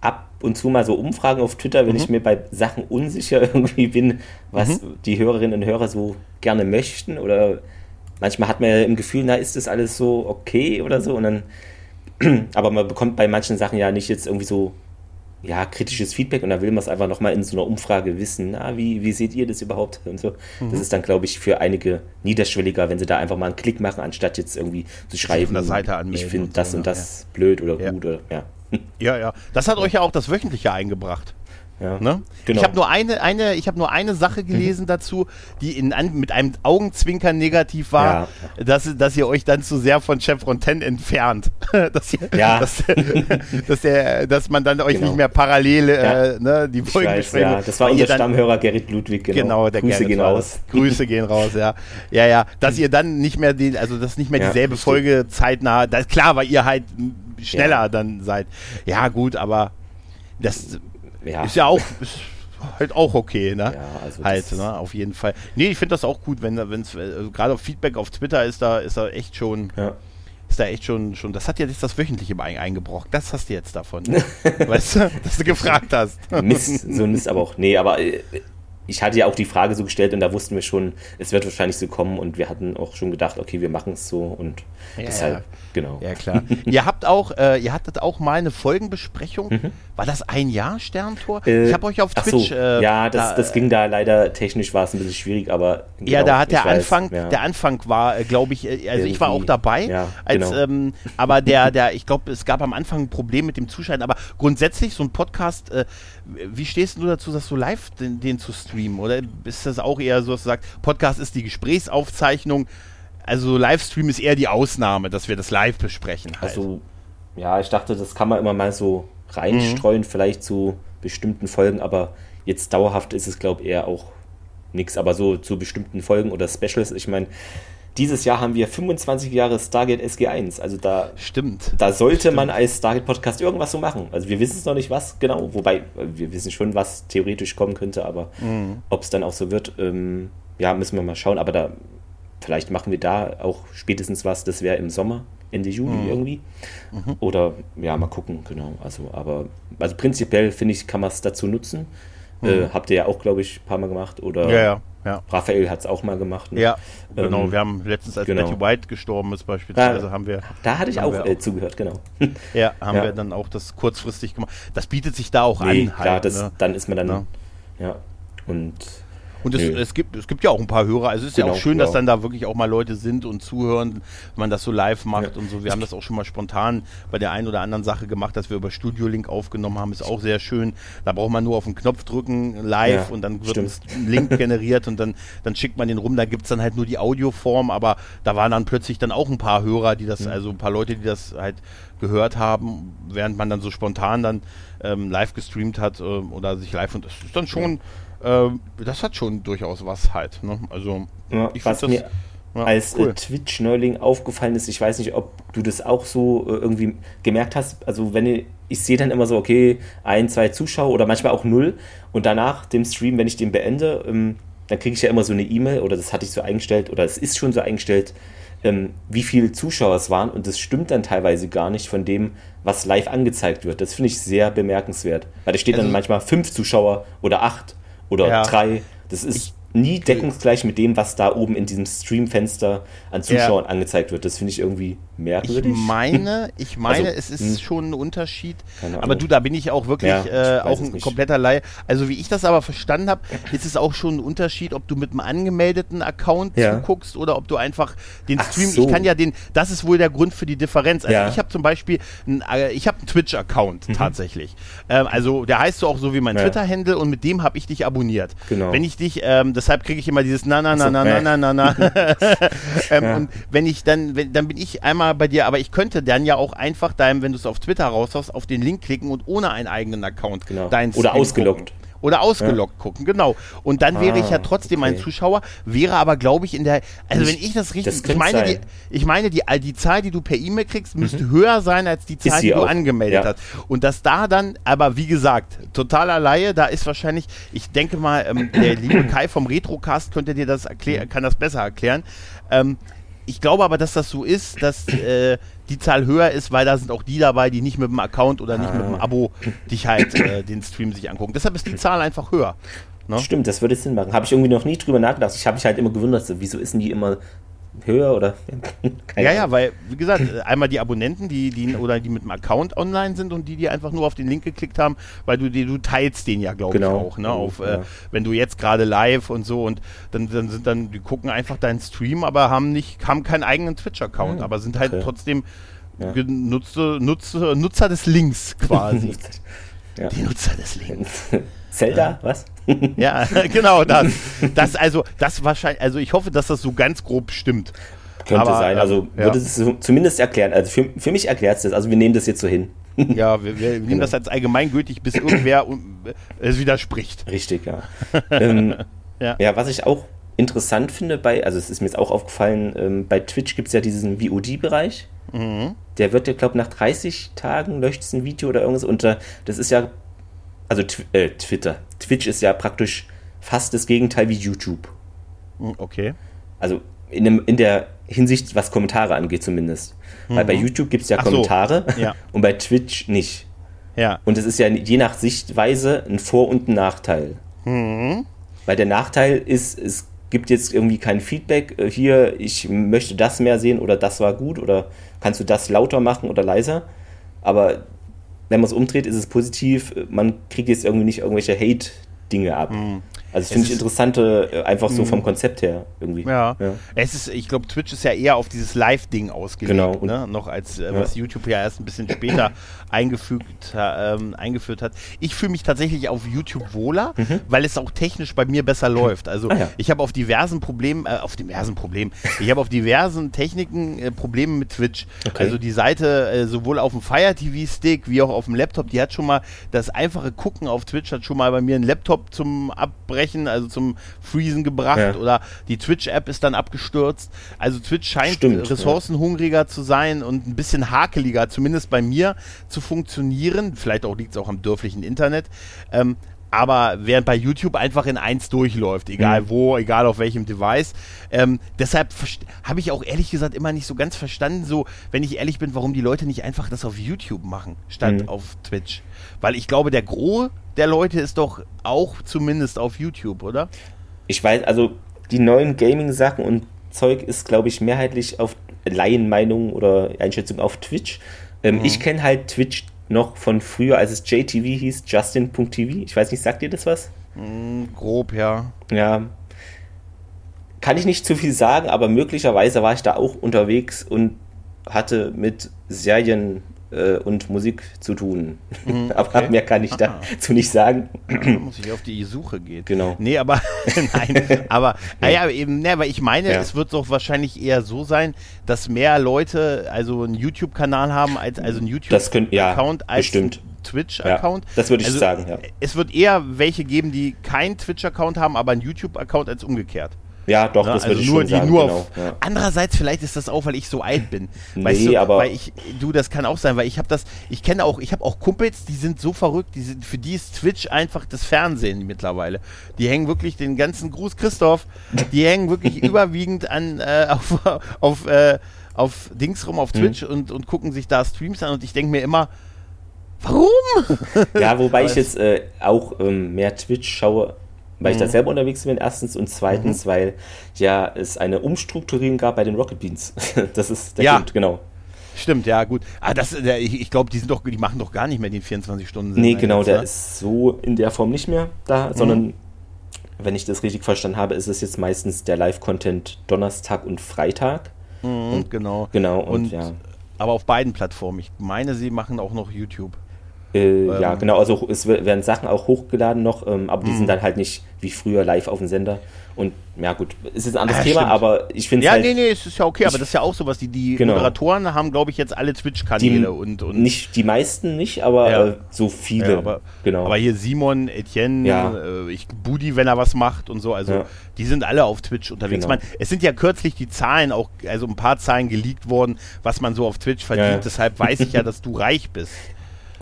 B: ab und zu mal so Umfragen auf Twitter, wenn
A: Mhm.
B: ich mir bei Sachen unsicher irgendwie bin, was die Hörerinnen und Hörer so gerne möchten. Oder manchmal hat man ja im Gefühl, na, ist das alles so okay oder so. Und dann, aber man bekommt bei manchen Sachen ja nicht jetzt irgendwie so ja, kritisches Feedback und da will man es einfach nochmal in so einer Umfrage wissen, na, wie, wie seht ihr das überhaupt und so.
A: Mhm.
B: Das ist dann, glaube ich, für einige niederschwelliger, wenn sie da einfach mal einen Klick machen, anstatt jetzt irgendwie zu schreiben, ich finde das
A: so,
B: und
A: ne?
B: das blöd oder
A: Ja.
B: gut oder ja.
A: Ja, ja. Das hat euch ja auch das Wöchentliche eingebracht.
B: Ja.
A: Ne?
B: Genau.
A: Ich habe nur eine, eine, ich habe nur eine Sache gelesen dazu, die in, an, mit einem Augenzwinkern negativ war, dass, dass ihr euch dann zu sehr von Chef Fontaine entfernt. dass, ihr,
B: Ja.
A: dass, dass, der, dass man dann euch
B: Genau.
A: nicht mehr parallel äh,
B: Ja.
A: ne, die
B: Ich
A: Folgen
B: weiß, ja, das war unser
A: dann-
B: Stammhörer Gerrit Ludwig, genau.
A: Genau, der
B: Grüße
A: Gerrit
B: gehen raus.
A: Grüße gehen raus, ja. Ja, ja. Dass ihr dann nicht mehr den, also dass nicht mehr
B: Ja,
A: dieselbe. Folge zeitnah, das, klar, weil ihr halt schneller
B: Ja.
A: dann seid. Ja, gut, aber das
B: Ja,
A: ist ja auch ist halt auch okay, ne?
B: Ja, also
A: halt, ne? Auf jeden Fall. Nee, ich finde das auch gut, wenn wenn es also gerade auf Feedback auf Twitter ist da ist da echt schon
B: ja.
A: ist da echt schon schon das hat ja jetzt das wöchentliche ein, eingebrochen. Das hast du jetzt davon. Ne? weißt du, dass du gefragt hast.
B: Mist, so ein Mist aber auch. Nee, aber äh, ich hatte ja auch die Frage so gestellt und da wussten wir schon, es wird wahrscheinlich so kommen und wir hatten auch schon gedacht, okay, wir machen es so und
A: Ja,
B: deshalb,
A: ja.
B: Genau.
A: Ja, klar. ihr habt auch, äh, ihr hattet auch mal eine Folgenbesprechung. War das ein Jahr Sterntor?
B: Mhm. Äh,
A: ich habe euch auf Twitch.
B: so,
A: äh,
B: ja, das,
A: da,
B: das ging da leider technisch war es ein bisschen schwierig, aber
A: Ja,
B: genau,
A: da hat der
B: weiß,
A: Anfang,
B: ja.
A: der Anfang war, äh, glaube ich, äh, also ich war auch
B: Irgendwie,
A: dabei,
B: ja,
A: als,
B: genau.
A: ähm, aber der, der, ich glaube, es gab am Anfang ein Problem mit dem Zuschalten, aber grundsätzlich so ein Podcast, äh, wie stehst du dazu, das so live den, den zu streamen? Oder ist das auch eher so, dass du sagst, Podcast ist die Gesprächsaufzeichnung, also Livestream ist eher die Ausnahme, dass wir das live besprechen. Halt.
B: Also, ja, ich dachte, das kann man immer mal so reinstreuen,
A: Mhm.
B: vielleicht zu bestimmten Folgen, aber jetzt dauerhaft ist es, glaube ich, eher auch nichts. Aber so zu bestimmten Folgen oder Specials, ich meine, dieses Jahr haben wir 25 Jahre Stargate SG1. Also da,
A: Stimmt.
B: da sollte man als Stargate-Podcast irgendwas so machen. Also wir wissen es noch nicht, was genau. Wobei, wir wissen schon, was theoretisch kommen könnte, aber
A: Mhm.
B: ob es dann auch so wird, ähm, ja, müssen wir mal schauen. Aber da, vielleicht machen wir da auch spätestens was, das wäre im Sommer, Ende Juli
A: Mhm.
B: irgendwie. Oder ja, mal gucken, genau. Also, aber also prinzipiell finde ich, kann man es dazu nutzen. Äh, habt ihr ja auch, glaube ich, ein paar Mal gemacht. Oder
A: Mhm. Ja, ja, ja.
B: Raphael hat es auch mal gemacht. ne?
A: Ja, genau.
B: Ähm,
A: wir haben letztens, als
B: genau.
A: Betty White gestorben ist, beispielsweise,
B: Da-
A: haben wir,
B: Da hatte ich auch äh,
A: auch.
B: zugehört, genau.
A: ja, haben
B: Ja.
A: wir dann auch das kurzfristig gemacht. Das bietet sich da auch
B: Nee,
A: an.
B: klar,
A: halt,
B: das,
A: ne?
B: dann ist man dann,
A: Ja.
B: ja. Und
A: Und es,
B: Nö.
A: es, gibt, es gibt ja auch ein paar Hörer. Also es ist ja
B: Genau,
A: auch schön, dass
B: ja.
A: dann da wirklich auch mal Leute sind und zuhören, wenn man das so live macht
B: Ja.
A: und so. Wir haben das auch schon mal spontan bei der einen oder anderen Sache gemacht, dass wir über Studio Link aufgenommen haben. Ist auch sehr schön. Da braucht man nur auf den Knopf drücken, live,
B: Ja,
A: und dann wird ein Link generiert und dann, dann schickt man den rum. Da gibt es dann halt nur die Audioform, aber da waren dann plötzlich dann auch ein paar Hörer, die das, also ein paar Leute, die das halt gehört haben, während man dann so spontan dann ähm, live gestreamt hat ähm, oder sich live und das ist dann schon, das hat schon durchaus was halt. Ne? Also
B: Ja,
A: ich
B: was
A: find
B: mir
A: ja,
B: als
A: cool.
B: äh, Twitch-Neuling aufgefallen ist, ich weiß nicht, ob du das auch so äh, irgendwie gemerkt hast. Also, wenn ich, ich sehe dann immer so, okay, ein, zwei Zuschauer oder manchmal auch null und danach dem Stream, wenn ich den beende, ähm, dann kriege ich ja immer so eine E-Mail oder das hatte ich so eingestellt oder es ist schon so eingestellt, ähm, wie viele Zuschauer es waren und das stimmt dann teilweise gar nicht von dem, was live angezeigt wird. Das finde ich sehr bemerkenswert, weil da steht dann
A: Also-
B: manchmal fünf Zuschauer oder acht oder
A: Ja.
B: drei. Das ist nie deckungsgleich mit dem, was da oben in diesem Streamfenster an Zuschauern ja. angezeigt wird. Das finde ich irgendwie merkwürdig.
A: Ich meine, ich meine, also, es ist mh. Hm. schon ein Unterschied. Aber du, da bin ich auch wirklich ja, äh, auch ein kompletter Laie. Also wie ich das aber verstanden habe, ist es auch schon ein Unterschied, ob du mit einem angemeldeten Account ja. zuguckst oder ob du einfach den Stream. So. Ich kann ja den. Das ist wohl der Grund für die Differenz. Also ich habe zum Beispiel, ein, äh, ich habe einen Twitch-Account mhm. tatsächlich. Ähm, also der heißt so auch so wie mein Twitter-Handle und mit dem habe ich dich abonniert. Genau. Wenn ich dich, ähm, deshalb kriege ich immer dieses na na na na na na na na. ähm, ja. Und wenn ich dann, wenn, dann bin ich einmal bei dir, aber ich könnte dann ja auch einfach deinem, wenn du es auf Twitter raushaust, auf den Link klicken und ohne einen eigenen Account
B: genau. deinen Oder ausgeloggt. Gucken.
A: Oder ausgelockt ja. gucken, genau. Und dann wäre ich ja ah, trotzdem okay. ein Zuschauer, wäre aber, glaube ich, in der, also ich, wenn ich das richtig, das ich meine, die, ich meine, die, die Zahl, die du per E-Mail kriegst, mhm. müsste höher sein als die Zahl, die du auch. angemeldet ja. hast. Und dass da dann, aber wie gesagt, totaler Laie, da ist wahrscheinlich, ich denke mal, ähm, der liebe Kai vom Retrocast könnte dir das erklären, kann das besser erklären. Ähm, ich glaube aber, dass das so ist, dass äh, die Zahl höher ist, weil da sind auch die dabei, die nicht mit dem Account oder nicht mit dem ah. Abo dich halt äh, den Stream sich angucken. Deshalb ist die Zahl einfach höher.
B: Ne? Stimmt, das würde Sinn machen. Habe ich irgendwie noch nie drüber nachgedacht. Ich habe mich halt immer gewundert, so, wieso ist denn die immer höher oder?
A: ja, ja, weil, wie gesagt, einmal die Abonnenten, die, die oder die mit dem Account online sind und die, die einfach nur auf den Link geklickt haben, weil du, die, du teilst den ja, glaube genau. ich, auch, ne? Auf, ja. äh, wenn du jetzt gerade live und so und dann, dann sind dann, die gucken einfach deinen Stream, aber haben nicht, haben keinen eigenen Twitch-Account, ja, aber sind halt okay. trotzdem ja. Nutzer, Nutzer, Nutzer des Links quasi.
B: ja. Die Nutzer des Links. Zelda, was?
A: ja, genau das. Das also, das wahrscheinlich, also ich hoffe, dass das so ganz grob stimmt.
B: Könnte Aber, sein, also ja. würde es zumindest erklären. Also für, für mich erklärt es das, also wir nehmen das jetzt so hin.
A: ja, wir, wir nehmen genau. das als allgemeingültig, bis irgendwer es widerspricht.
B: Richtig, ja. ähm, ja. ja. was ich auch interessant finde bei, also es ist mir jetzt auch aufgefallen, ähm, bei Twitch gibt es ja diesen VOD-Bereich. Mhm. Der wird ja, glaube ich, nach 30 Tagen löscht ein Video oder irgendwas. Und äh, das ist ja, also äh, Twitter. Twitch ist ja praktisch fast das Gegenteil wie YouTube.
A: Hm, okay.
B: Also in, dem, in der Hinsicht, was Kommentare angeht zumindest. Mhm. Weil bei mhm. YouTube gibt es ja Ach Kommentare so. ja. und bei Twitch nicht. Ja. Und es ist ja je nach Sichtweise ein Vor- und ein Nachteil. Mhm. Weil der Nachteil ist, es gibt jetzt irgendwie kein Feedback. Äh, hier, ich möchte das mehr sehen oder das war gut oder kannst du das lauter machen oder leiser. Aber wenn man es umdreht, ist es positiv. Man kriegt jetzt irgendwie nicht irgendwelche Hate-Dinge ab. Mhm. Also, das finde ich interessante, äh, einfach so vom mhm. Konzept her irgendwie.
A: Ja. ja. Es ist, ich glaube, Twitch ist ja eher auf dieses Live-Ding ausgelegt, genau. ne? noch als äh, was YouTube ja erst ein bisschen später eingefügt, ähm, eingeführt hat. Ich fühle mich tatsächlich auf YouTube wohler, mhm. weil es auch technisch bei mir besser läuft. Also ah, ja. ich habe auf diversen Problemen, äh, auf diversen Problemen, ich habe auf diversen Techniken äh, Probleme mit Twitch. Okay. Also die Seite äh, sowohl auf dem Fire TV Stick wie auch auf dem Laptop, die hat schon mal das einfache Gucken auf Twitch hat schon mal bei mir einen Laptop zum Abbrechen Abbrechen, also zum Freezen gebracht ja. oder die Twitch-App ist dann abgestürzt. Also Twitch scheint Stimmt, ressourcenhungriger ja. zu sein und ein bisschen hakeliger, zumindest bei mir, zu funktionieren. Vielleicht auch liegt es auch am dörflichen Internet. Ähm, aber während bei YouTube einfach in eins durchläuft, egal mhm. wo, egal auf welchem Device. Ähm, deshalb habe ich auch ehrlich gesagt immer nicht so ganz verstanden, so, wenn ich ehrlich bin, warum die Leute nicht einfach das auf YouTube machen, statt mhm. auf Twitch. Weil ich glaube, der Gros der Leute ist doch auch zumindest auf YouTube, oder?
B: Ich weiß, also die neuen Gaming-Sachen und Zeug ist, glaube ich, mehrheitlich auf Laienmeinung oder Einschätzung auf Twitch. Ähm, mhm. Ich kenne halt Twitch noch von früher, als es JTV hieß, Justin.tv. Ich weiß nicht, sagt ihr das was?
A: Mhm, grob, ja.
B: Ja. Kann ich nicht zu viel sagen, aber möglicherweise war ich da auch unterwegs und hatte mit Serien äh, und Musik zu tun. Mhm, aber okay. mehr kann ich Aha. dazu nicht sagen.
A: Da muss ich auf die Suche gehen.
B: Genau.
A: Nee, aber nein, aber naja, eben, ne, aber ich meine, ja. es wird doch wahrscheinlich eher so sein, dass mehr Leute also einen YouTube-Kanal haben als also einen YouTube-Account
B: ja,
A: als bestimmt. Twitch-Account.
B: Ja, das würde ich also, sagen, ja.
A: Es wird eher welche geben, die keinen Twitch-Account haben, aber einen YouTube-Account als umgekehrt.
B: Ja, doch, ne? das
A: also würde ich nur, schon sagen. Nur genau, auf, ja. Andererseits, vielleicht ist das auch, weil ich so alt bin.
B: Nee, weißt du, aber
A: weil ich, du, das kann auch sein, weil ich habe das, ich kenne auch, ich habe auch Kumpels, die sind so verrückt, die sind, für die ist Twitch einfach das Fernsehen mittlerweile. Die hängen wirklich den ganzen Gruß Christoph, die hängen wirklich überwiegend an äh, auf, auf, äh, auf Dings rum auf mhm. Twitch hm. und, und gucken sich da Streams an und ich denke mir immer, Warum?
B: ja, wobei ich jetzt äh, auch ähm, mehr Twitch schaue weil ich da selber unterwegs bin, erstens. Und zweitens, weil ja es eine Umstrukturierung gab bei den Rocket Beans. das ist der
A: Ja.
B: Grund, genau.
A: Stimmt, ja, gut. Ah, das, äh, ich, ich glaube, die sind doch, die machen doch gar nicht mehr den 24 Stunden.
B: Nee, genau, der ist so in der Form nicht mehr da, sondern wenn ich das richtig verstanden habe, ist es jetzt meistens der Live-Content Donnerstag und Freitag.
A: Mhm, genau.
B: Genau, und,
A: Und,
B: ja.
A: aber auf beiden Plattformen. Ich meine, sie machen auch noch YouTube.
B: Äh, ja,
A: Ähm.
B: genau, also es wer- werden Sachen auch hochgeladen noch, ähm, aber die
A: Mhm.
B: sind dann halt nicht wie früher live auf dem Sender. Und ja, gut, es ist ein anderes
A: Ah,
B: Thema,
A: stimmt.
B: aber ich finde es
A: Ja,
B: halt
A: nee, nee, es ist ja okay, aber
B: Ich-
A: das ist ja auch sowas. Die, die
B: Genau.
A: Moderatoren haben, glaube ich, jetzt alle Twitch-Kanäle und, und
B: nicht die meisten nicht, aber
A: Ja.
B: äh, so viele.
A: Ja, aber,
B: genau.
A: aber hier Simon, Etienne,
B: Ja.
A: äh, ich, Budi, wenn er was macht und so, also
B: Ja.
A: die sind alle auf Twitch unterwegs.
B: Genau.
A: Man, es sind ja kürzlich die Zahlen auch, also ein paar Zahlen geleakt worden, was man so auf Twitch verdient.
B: Ja, ja.
A: Deshalb weiß ich ja, dass du reich bist.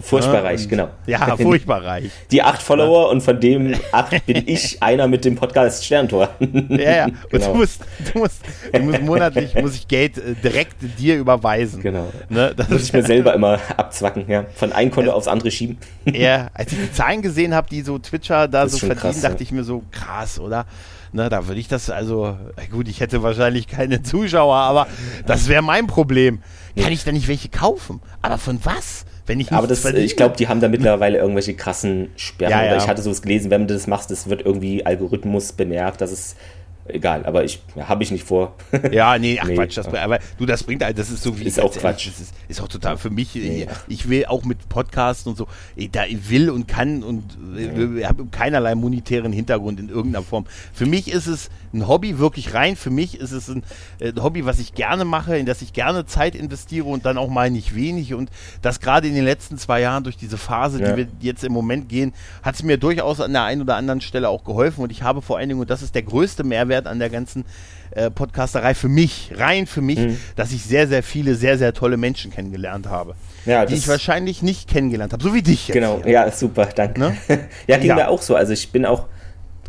B: Furchtbar
A: Ja,
B: reich, genau.
A: Ja, furchtbar reich.
B: Die acht Follower und von dem acht bin ich einer mit dem Podcast Sterntor.
A: Ja, ja. Und
B: Genau.
A: du musst, du musst, du musst monatlich muss ich Geld äh, direkt dir überweisen.
B: Genau.
A: Ne, das
B: Muss ich mir selber immer abzwacken, ja. Von einem Konto aufs andere schieben.
A: Ja, als ich die Zahlen gesehen habe, die so Twitcher da so verdienen,
B: krass,
A: dachte
B: ja.
A: ich mir so, krass, oder? Ne, da würde ich das also, gut, ich hätte wahrscheinlich keine Zuschauer, aber das wäre mein Problem. Kann ich da nicht welche kaufen? Aber von was? Wenn ich
B: Aber das, äh, ich glaube, die haben da mittlerweile irgendwelche krassen Sperren.
A: Ja, ja.
B: ich hatte sowas gelesen, wenn du das machst, das wird irgendwie Algorithmus bemerkt, dass es egal, aber ich ja, habe ich nicht vor.
A: Ja, nee, ach
B: Nee,
A: Quatsch, das, aber du, das bringt halt, das ist so wie.
B: Ist auch Quatsch.
A: Das ist, ist auch total für mich,
B: Nee.
A: ich, ich will auch mit Podcasts und so, ich, da ich will und kann und äh, habe keinerlei monetären Hintergrund in irgendeiner Form. Für mich ist es ein Hobby, wirklich rein. Für mich ist es ein, äh, ein Hobby, was ich gerne mache, in das ich gerne Zeit investiere und dann auch mal nicht wenig. Und das gerade in den letzten zwei Jahren durch diese Phase,
B: Ja.
A: die wir jetzt im Moment gehen, hat es mir durchaus an der einen oder anderen Stelle auch geholfen. Und ich habe vor allen Dingen, und das ist der größte Mehrwert an der ganzen äh, Podcasterei für mich, rein für mich,
B: Mhm.
A: dass ich sehr, sehr viele, sehr, sehr tolle Menschen kennengelernt habe.
B: Ja,
A: die ich wahrscheinlich nicht kennengelernt habe, so wie dich jetzt.
B: Genau,
A: hier.
B: ja, super, danke.
A: Ne?
B: ja, ging
A: Ja.
B: mir auch so. Also ich bin auch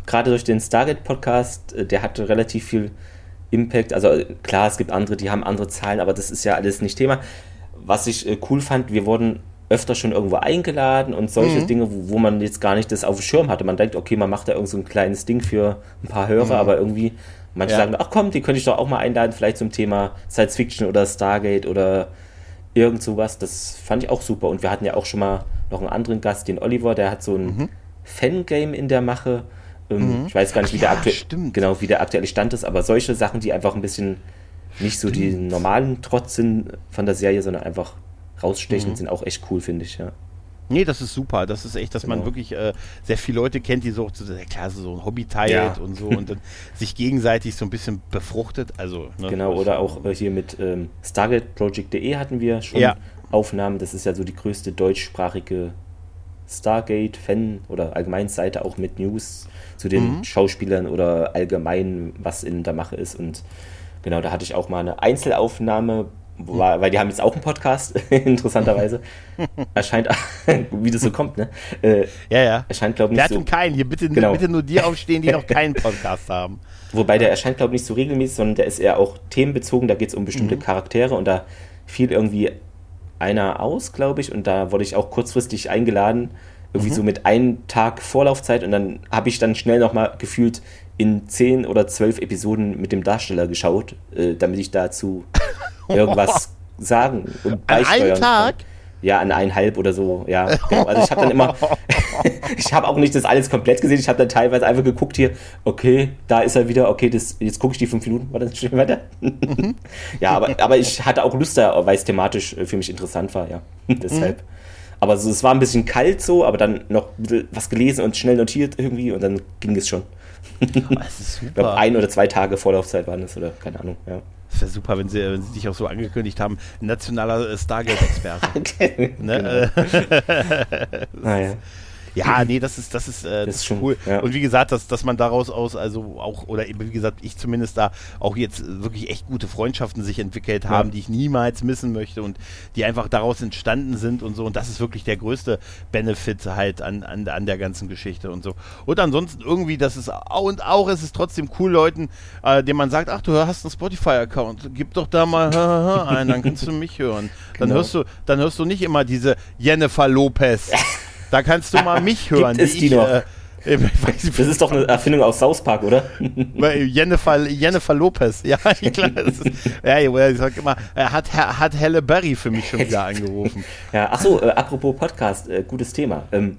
B: gerade durch den Stargate-Podcast, äh, der hatte relativ viel Impact. Also äh, klar, es gibt andere, die haben andere Zahlen, aber das ist ja alles nicht Thema. Was ich äh, cool fand, wir wurden öfter schon irgendwo eingeladen und solche
A: Mhm.
B: Dinge, wo, wo man jetzt gar nicht das auf dem Schirm hatte. Man denkt, okay, man macht da irgend so ein kleines Ding für ein paar Hörer, aber irgendwie, manche
A: Mhm. Ja.
B: sagen, ach komm, die könnte ich doch auch mal einladen, vielleicht zum Thema Science Fiction oder Stargate oder irgend sowas. Das fand ich auch super. Und wir hatten ja auch schon mal noch einen anderen Gast, den Oliver, der hat so ein
A: Mhm.
B: Fangame in der Mache. Ähm, Ich weiß gar nicht, wie,
A: Ach
B: der
A: ja,
B: genau, wie der aktuelle Stand ist, aber solche Sachen, die einfach ein bisschen nicht so die normalen Trotz sind von der Serie, sondern einfach rausstechen,
A: Mhm.
B: sind auch echt cool, finde ich, ja.
A: Nee, das ist super. Das ist echt, dass man
B: Genau.
A: wirklich äh, sehr viele Leute kennt, die so, ja, klar, so ein Hobby teilt
B: Ja.
A: und so und dann sich gegenseitig so ein bisschen befruchtet. Also, ne,
B: Genau, oder auch äh, hier mit ähm, StargateProject.de hatten wir schon
A: Ja.
B: Aufnahmen. Das ist ja so die größte deutschsprachige Stargate-Fan- oder Allgemeinseite auch mit News zu den
A: Mhm.
B: Schauspielern oder allgemein, was in der Mache ist. Und genau, da hatte ich auch mal eine Einzelaufnahme, wo- weil die haben jetzt auch einen Podcast, interessanterweise. Erscheint, wie das so kommt, ne? Äh,
A: Ja, ja.
B: erscheint, glaube ich,
A: Der
B: nicht
A: hat
B: so.
A: einen keinen. Hier bitte,
B: Genau.
A: bitte nur die aufstehen, die noch keinen Podcast haben.
B: Wobei der erscheint, glaube ich, nicht so regelmäßig, sondern der ist eher auch themenbezogen. Da geht es um bestimmte Charaktere und da fiel irgendwie einer aus, glaube ich, und da wurde ich auch kurzfristig eingeladen, irgendwie so mit einem Tag Vorlaufzeit und dann habe ich dann schnell nochmal gefühlt in zehn oder zwölf Episoden mit dem Darsteller geschaut, äh, damit ich dazu irgendwas sagen und
A: An einem
B: beisteuern
A: Tag?
B: kann. Ja, an eineinhalb oder so, ja. Genau. Also ich habe dann immer, ich habe auch nicht das alles komplett gesehen, ich habe dann teilweise einfach geguckt hier, okay, da ist er wieder, okay, das, jetzt gucke ich die fünf Minuten, war das schon weiter? ja, aber, aber ich hatte auch Lust da, weil es thematisch äh, für mich interessant war, ja. Deshalb. Aber so, es war ein bisschen kalt so, aber dann noch was gelesen und schnell notiert irgendwie und dann ging es schon.
A: Das ist
B: Ich glaube,
A: super.
B: ein oder zwei Tage Vorlaufzeit waren es oder keine Ahnung, ja.
A: Das wäre super, wenn sie, wenn sie dich auch so angekündigt haben. Nationaler Stargate-Experte. ne? äh,
B: Naja.
A: Ja, nee, das ist, das ist, äh, das
B: ist schon-
A: cool.
B: ja.
A: Und wie gesagt, dass, dass man daraus aus, also auch, oder eben, wie gesagt, ich zumindest da auch jetzt wirklich echt gute Freundschaften sich entwickelt haben, die ich niemals missen möchte und die einfach daraus entstanden sind und so. Und das ist wirklich der größte Benefit halt an, an, an der ganzen Geschichte und so. Und ansonsten irgendwie, das ist, und auch ist es trotzdem cool, Leuten, äh, denen man sagt, ach, du hast einen Spotify-Account, gib doch da mal ein, dann kannst du mich hören. Dann
B: Genau.
A: hörst du, dann hörst du nicht immer diese Jennifer Lopez. Da kannst du mal mich hören.
B: Gibt es die
A: ich,
B: noch?
A: Äh,
B: das ist doch eine Erfindung aus South Park, oder?
A: Jennifer, Jennifer Lopez. Ja, klar. Ist, ja, ich sag immer, hat, hat Halle Berry für mich schon wieder angerufen.
B: Ja, achso, äh, apropos Podcast, äh, gutes Thema. Ähm,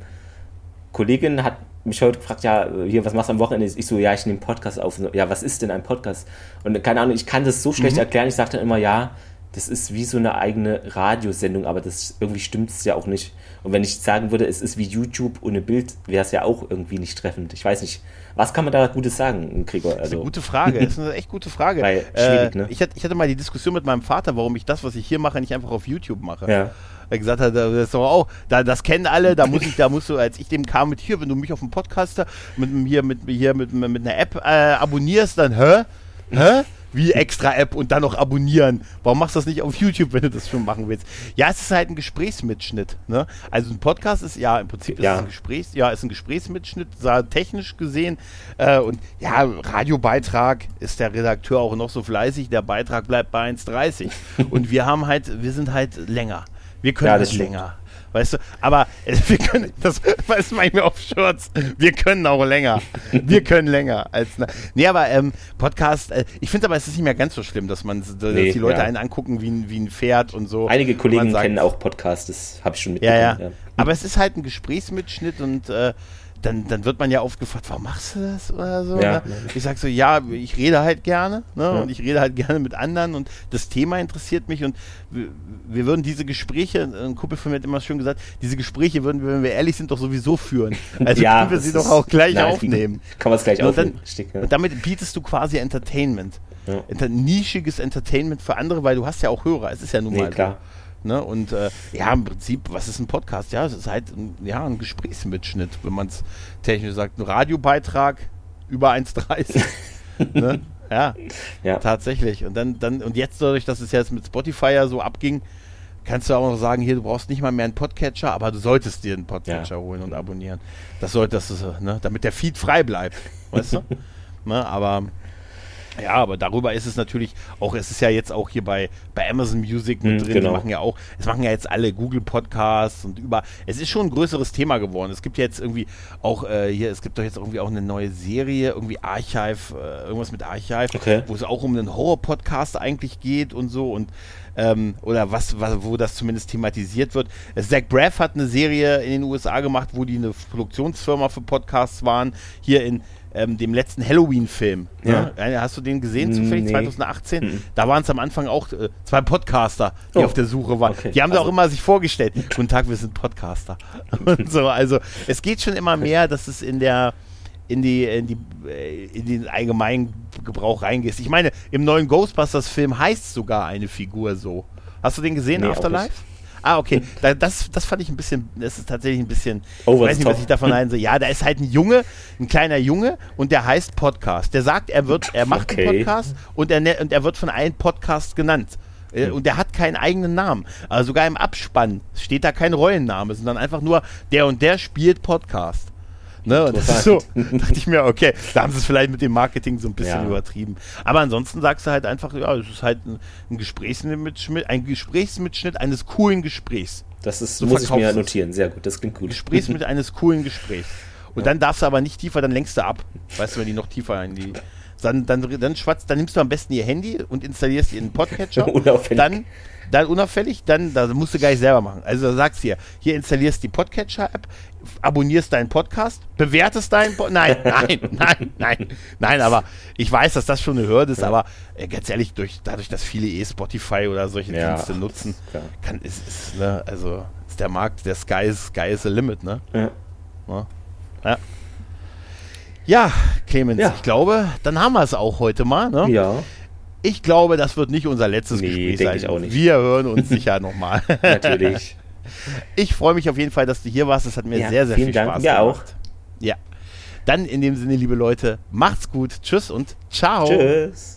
B: Kollegin hat mich heute gefragt, ja, hier, was machst du am Wochenende? Ich so, ja, ich nehme Podcast auf. Ja, was ist denn ein Podcast? Und keine Ahnung, ich kann das so schlecht mhm. erklären. Ich sage dann immer, ja, das ist wie so eine eigene Radiosendung, aber das irgendwie stimmt es ja auch nicht. Und wenn ich sagen würde, es ist wie YouTube ohne Bild, wäre es ja auch irgendwie nicht treffend. Ich weiß nicht, was kann man da Gutes sagen, Gregor? Also,
A: das ist eine gute Frage, das ist eine echt gute Frage.
B: Weil, schwierig, äh, ne?
A: ich, hatte, ich hatte mal die Diskussion mit meinem Vater, warum ich das, was ich hier mache, nicht einfach auf YouTube mache.
B: Ja.
A: Er gesagt hat, das ist doch auch, da, das kennen alle, da muss ich, da musst du, als ich dem kam mit hier, wenn du mich auf dem Podcaster mit hier mit hier mit, mit einer App äh, abonnierst, dann hä? Hä? Wie extra App und dann noch abonnieren. Warum machst du das nicht auf YouTube, wenn du das schon machen willst? Ja, es ist halt ein Gesprächsmitschnitt. Ne? Also ein Podcast ist ja im Prinzip
B: ja.
A: Ein Gesprächs, ja, ist ein Gesprächsmitschnitt, technisch gesehen. Äh, und ja, Radiobeitrag ist der Redakteur auch noch so fleißig, der Beitrag bleibt bei 1,30. und wir haben halt, wir sind halt länger. Wir können ja, das halt länger. Weißt du, aber äh, wir können, das weiß manchmal auf Shorts, wir können auch länger. Wir können länger als. Nee, aber ähm, Podcast, äh, ich finde aber, es ist nicht mehr ganz so schlimm, dass man, dass nee, die Leute ja. einen angucken wie ein, wie ein Pferd und so.
B: Einige Kollegen sagt, kennen auch Podcasts, das habe ich schon
A: mitbekommen. Ja, ja. ja. Aber es ist halt ein Gesprächsmitschnitt und äh, dann, dann wird man ja oft gefragt, warum machst du das oder so?
B: Ja.
A: Ne? Ich sage so, ja, ich rede halt gerne ne? Ja. und ich rede halt gerne mit anderen und das Thema interessiert mich und wir, wir würden diese Gespräche, ein Kumpel von mir hat immer schön gesagt, diese Gespräche würden wir, wenn wir ehrlich sind, doch sowieso führen. Also ja, können wir sie doch auch gleich nein, aufnehmen.
B: Kann man es gleich
A: aufnehmen. Und, dann, Stick, ja. und damit bietest du quasi Entertainment. Ja. nischiges Entertainment für andere, weil du hast ja auch Hörer. Es ist ja nun nee, mal
B: klar. So.
A: Ne? Und äh, ja, im Prinzip, was ist ein Podcast? Ja, es ist halt ein, ja, ein Gesprächsmitschnitt, wenn man es technisch sagt. Ein Radiobeitrag über 1,30. ne? ja, ja, tatsächlich. Und dann, dann, und jetzt dadurch, dass es jetzt mit Spotify ja so abging, kannst du auch noch sagen, hier, du brauchst nicht mal mehr einen Podcatcher, aber du solltest dir einen Podcatcher ja. holen und abonnieren. Das sollte das, ne, damit der Feed frei bleibt. Weißt du? ne, aber ja, aber darüber ist es natürlich auch, es ist ja jetzt auch hier bei, bei Amazon Music mit mm, drin, genau. die machen ja auch, es machen ja jetzt alle Google Podcasts und über, es ist schon ein größeres Thema geworden. Es gibt ja jetzt irgendwie auch äh, hier, es gibt doch jetzt irgendwie auch eine neue Serie, irgendwie Archive, äh, irgendwas mit Archive,
B: okay.
A: wo es auch um einen Horror-Podcast eigentlich geht und so und ähm, oder was, was, wo das zumindest thematisiert wird. Zach Braff hat eine Serie in den USA gemacht, wo die eine Produktionsfirma für Podcasts waren, hier in ähm, dem letzten Halloween-Film. Ja. Ne? Hast du den gesehen zufällig, nee. 2018? Mhm. Da waren es am Anfang auch äh, zwei Podcaster, die oh. auf der Suche waren. Okay. Die haben also. da auch immer sich vorgestellt. Guten Tag, wir sind Podcaster. Und so, also es geht schon immer mehr, dass es in der in die, in die äh, in den allgemeinen Gebrauch reingehst. Ich meine, im neuen Ghostbusters-Film heißt sogar eine Figur so. Hast du den gesehen, nee, Afterlife? Ah, okay. Da, das, das fand ich ein bisschen, das ist tatsächlich ein bisschen,
B: Over
A: ich weiß nicht, was ich davon einsehe. Ja, da ist halt ein Junge, ein kleiner Junge und der heißt Podcast. Der sagt, er wird, er macht okay. einen Podcast und er, ne, und er wird von einem Podcast genannt. Äh, und der hat keinen eigenen Namen. Also sogar im Abspann steht da kein Rollenname, sondern einfach nur der und der spielt Podcast. Ne? Und das ist so, dachte ich mir, okay, da haben sie es vielleicht mit dem Marketing so ein bisschen ja. übertrieben. Aber ansonsten sagst du halt einfach, ja, es ist halt ein, ein, Gesprächsmitschnitt, ein Gesprächsmitschnitt eines coolen Gesprächs.
B: Das ist, so muss ich mir notieren, sehr gut, das klingt gut.
A: Gesprächsmittel eines coolen Gesprächs. Und ja. dann darfst du aber nicht tiefer, dann lenkst du ab. Weißt du, wenn die noch tiefer in die. Dann, dann, dann schwatzt, dann nimmst du am besten ihr Handy und installierst ihren Podcatcher. dann dann unauffällig, dann, da musst du gar nicht selber machen. Also sagst du hier, hier installierst die Podcatcher-App, abonnierst deinen Podcast, bewertest deinen Podcast. Nein, nein, nein, nein, nein, aber ich weiß, dass das schon eine Hürde ist, ja. aber äh, ganz ehrlich, durch, dadurch, dass viele eh Spotify oder solche ja. Dienste nutzen, kann, ist, ist, ne, also ist der Markt, der Sky ist, Sky is the limit, ne? Ja. ja. Ja, Clemens, ich glaube, dann haben wir es auch heute mal. Ne?
B: Ja.
A: Ich glaube, das wird nicht unser letztes
B: nee,
A: Gespräch
B: sein. Ich auch nicht.
A: Wir hören uns sicher nochmal.
B: Natürlich.
A: Ich freue mich auf jeden Fall, dass du hier warst. Das hat mir ja, sehr, sehr viel Dank. Spaß
B: gemacht.
A: auch. Ja. Dann in dem Sinne, liebe Leute, macht's gut. Tschüss und ciao.
B: Tschüss.